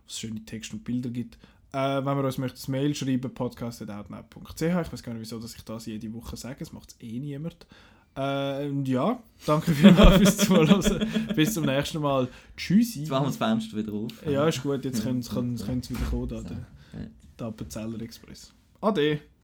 es schöne Texte und Bilder gibt. Äh, wenn wir uns möchten, das Mail schreiben, podcast.outnow.ch. Ich weiß gar nicht, wieso dass ich das jede Woche sage, das macht es eh niemand. Äh, und ja, danke vielmals fürs Zuhören. Bis zum nächsten Mal. Tschüssi. Jetzt machen wir das Fenster wieder auf. Ja, ist gut, jetzt können sie wieder kommen, da, der, der Appenzeller Express. Ade.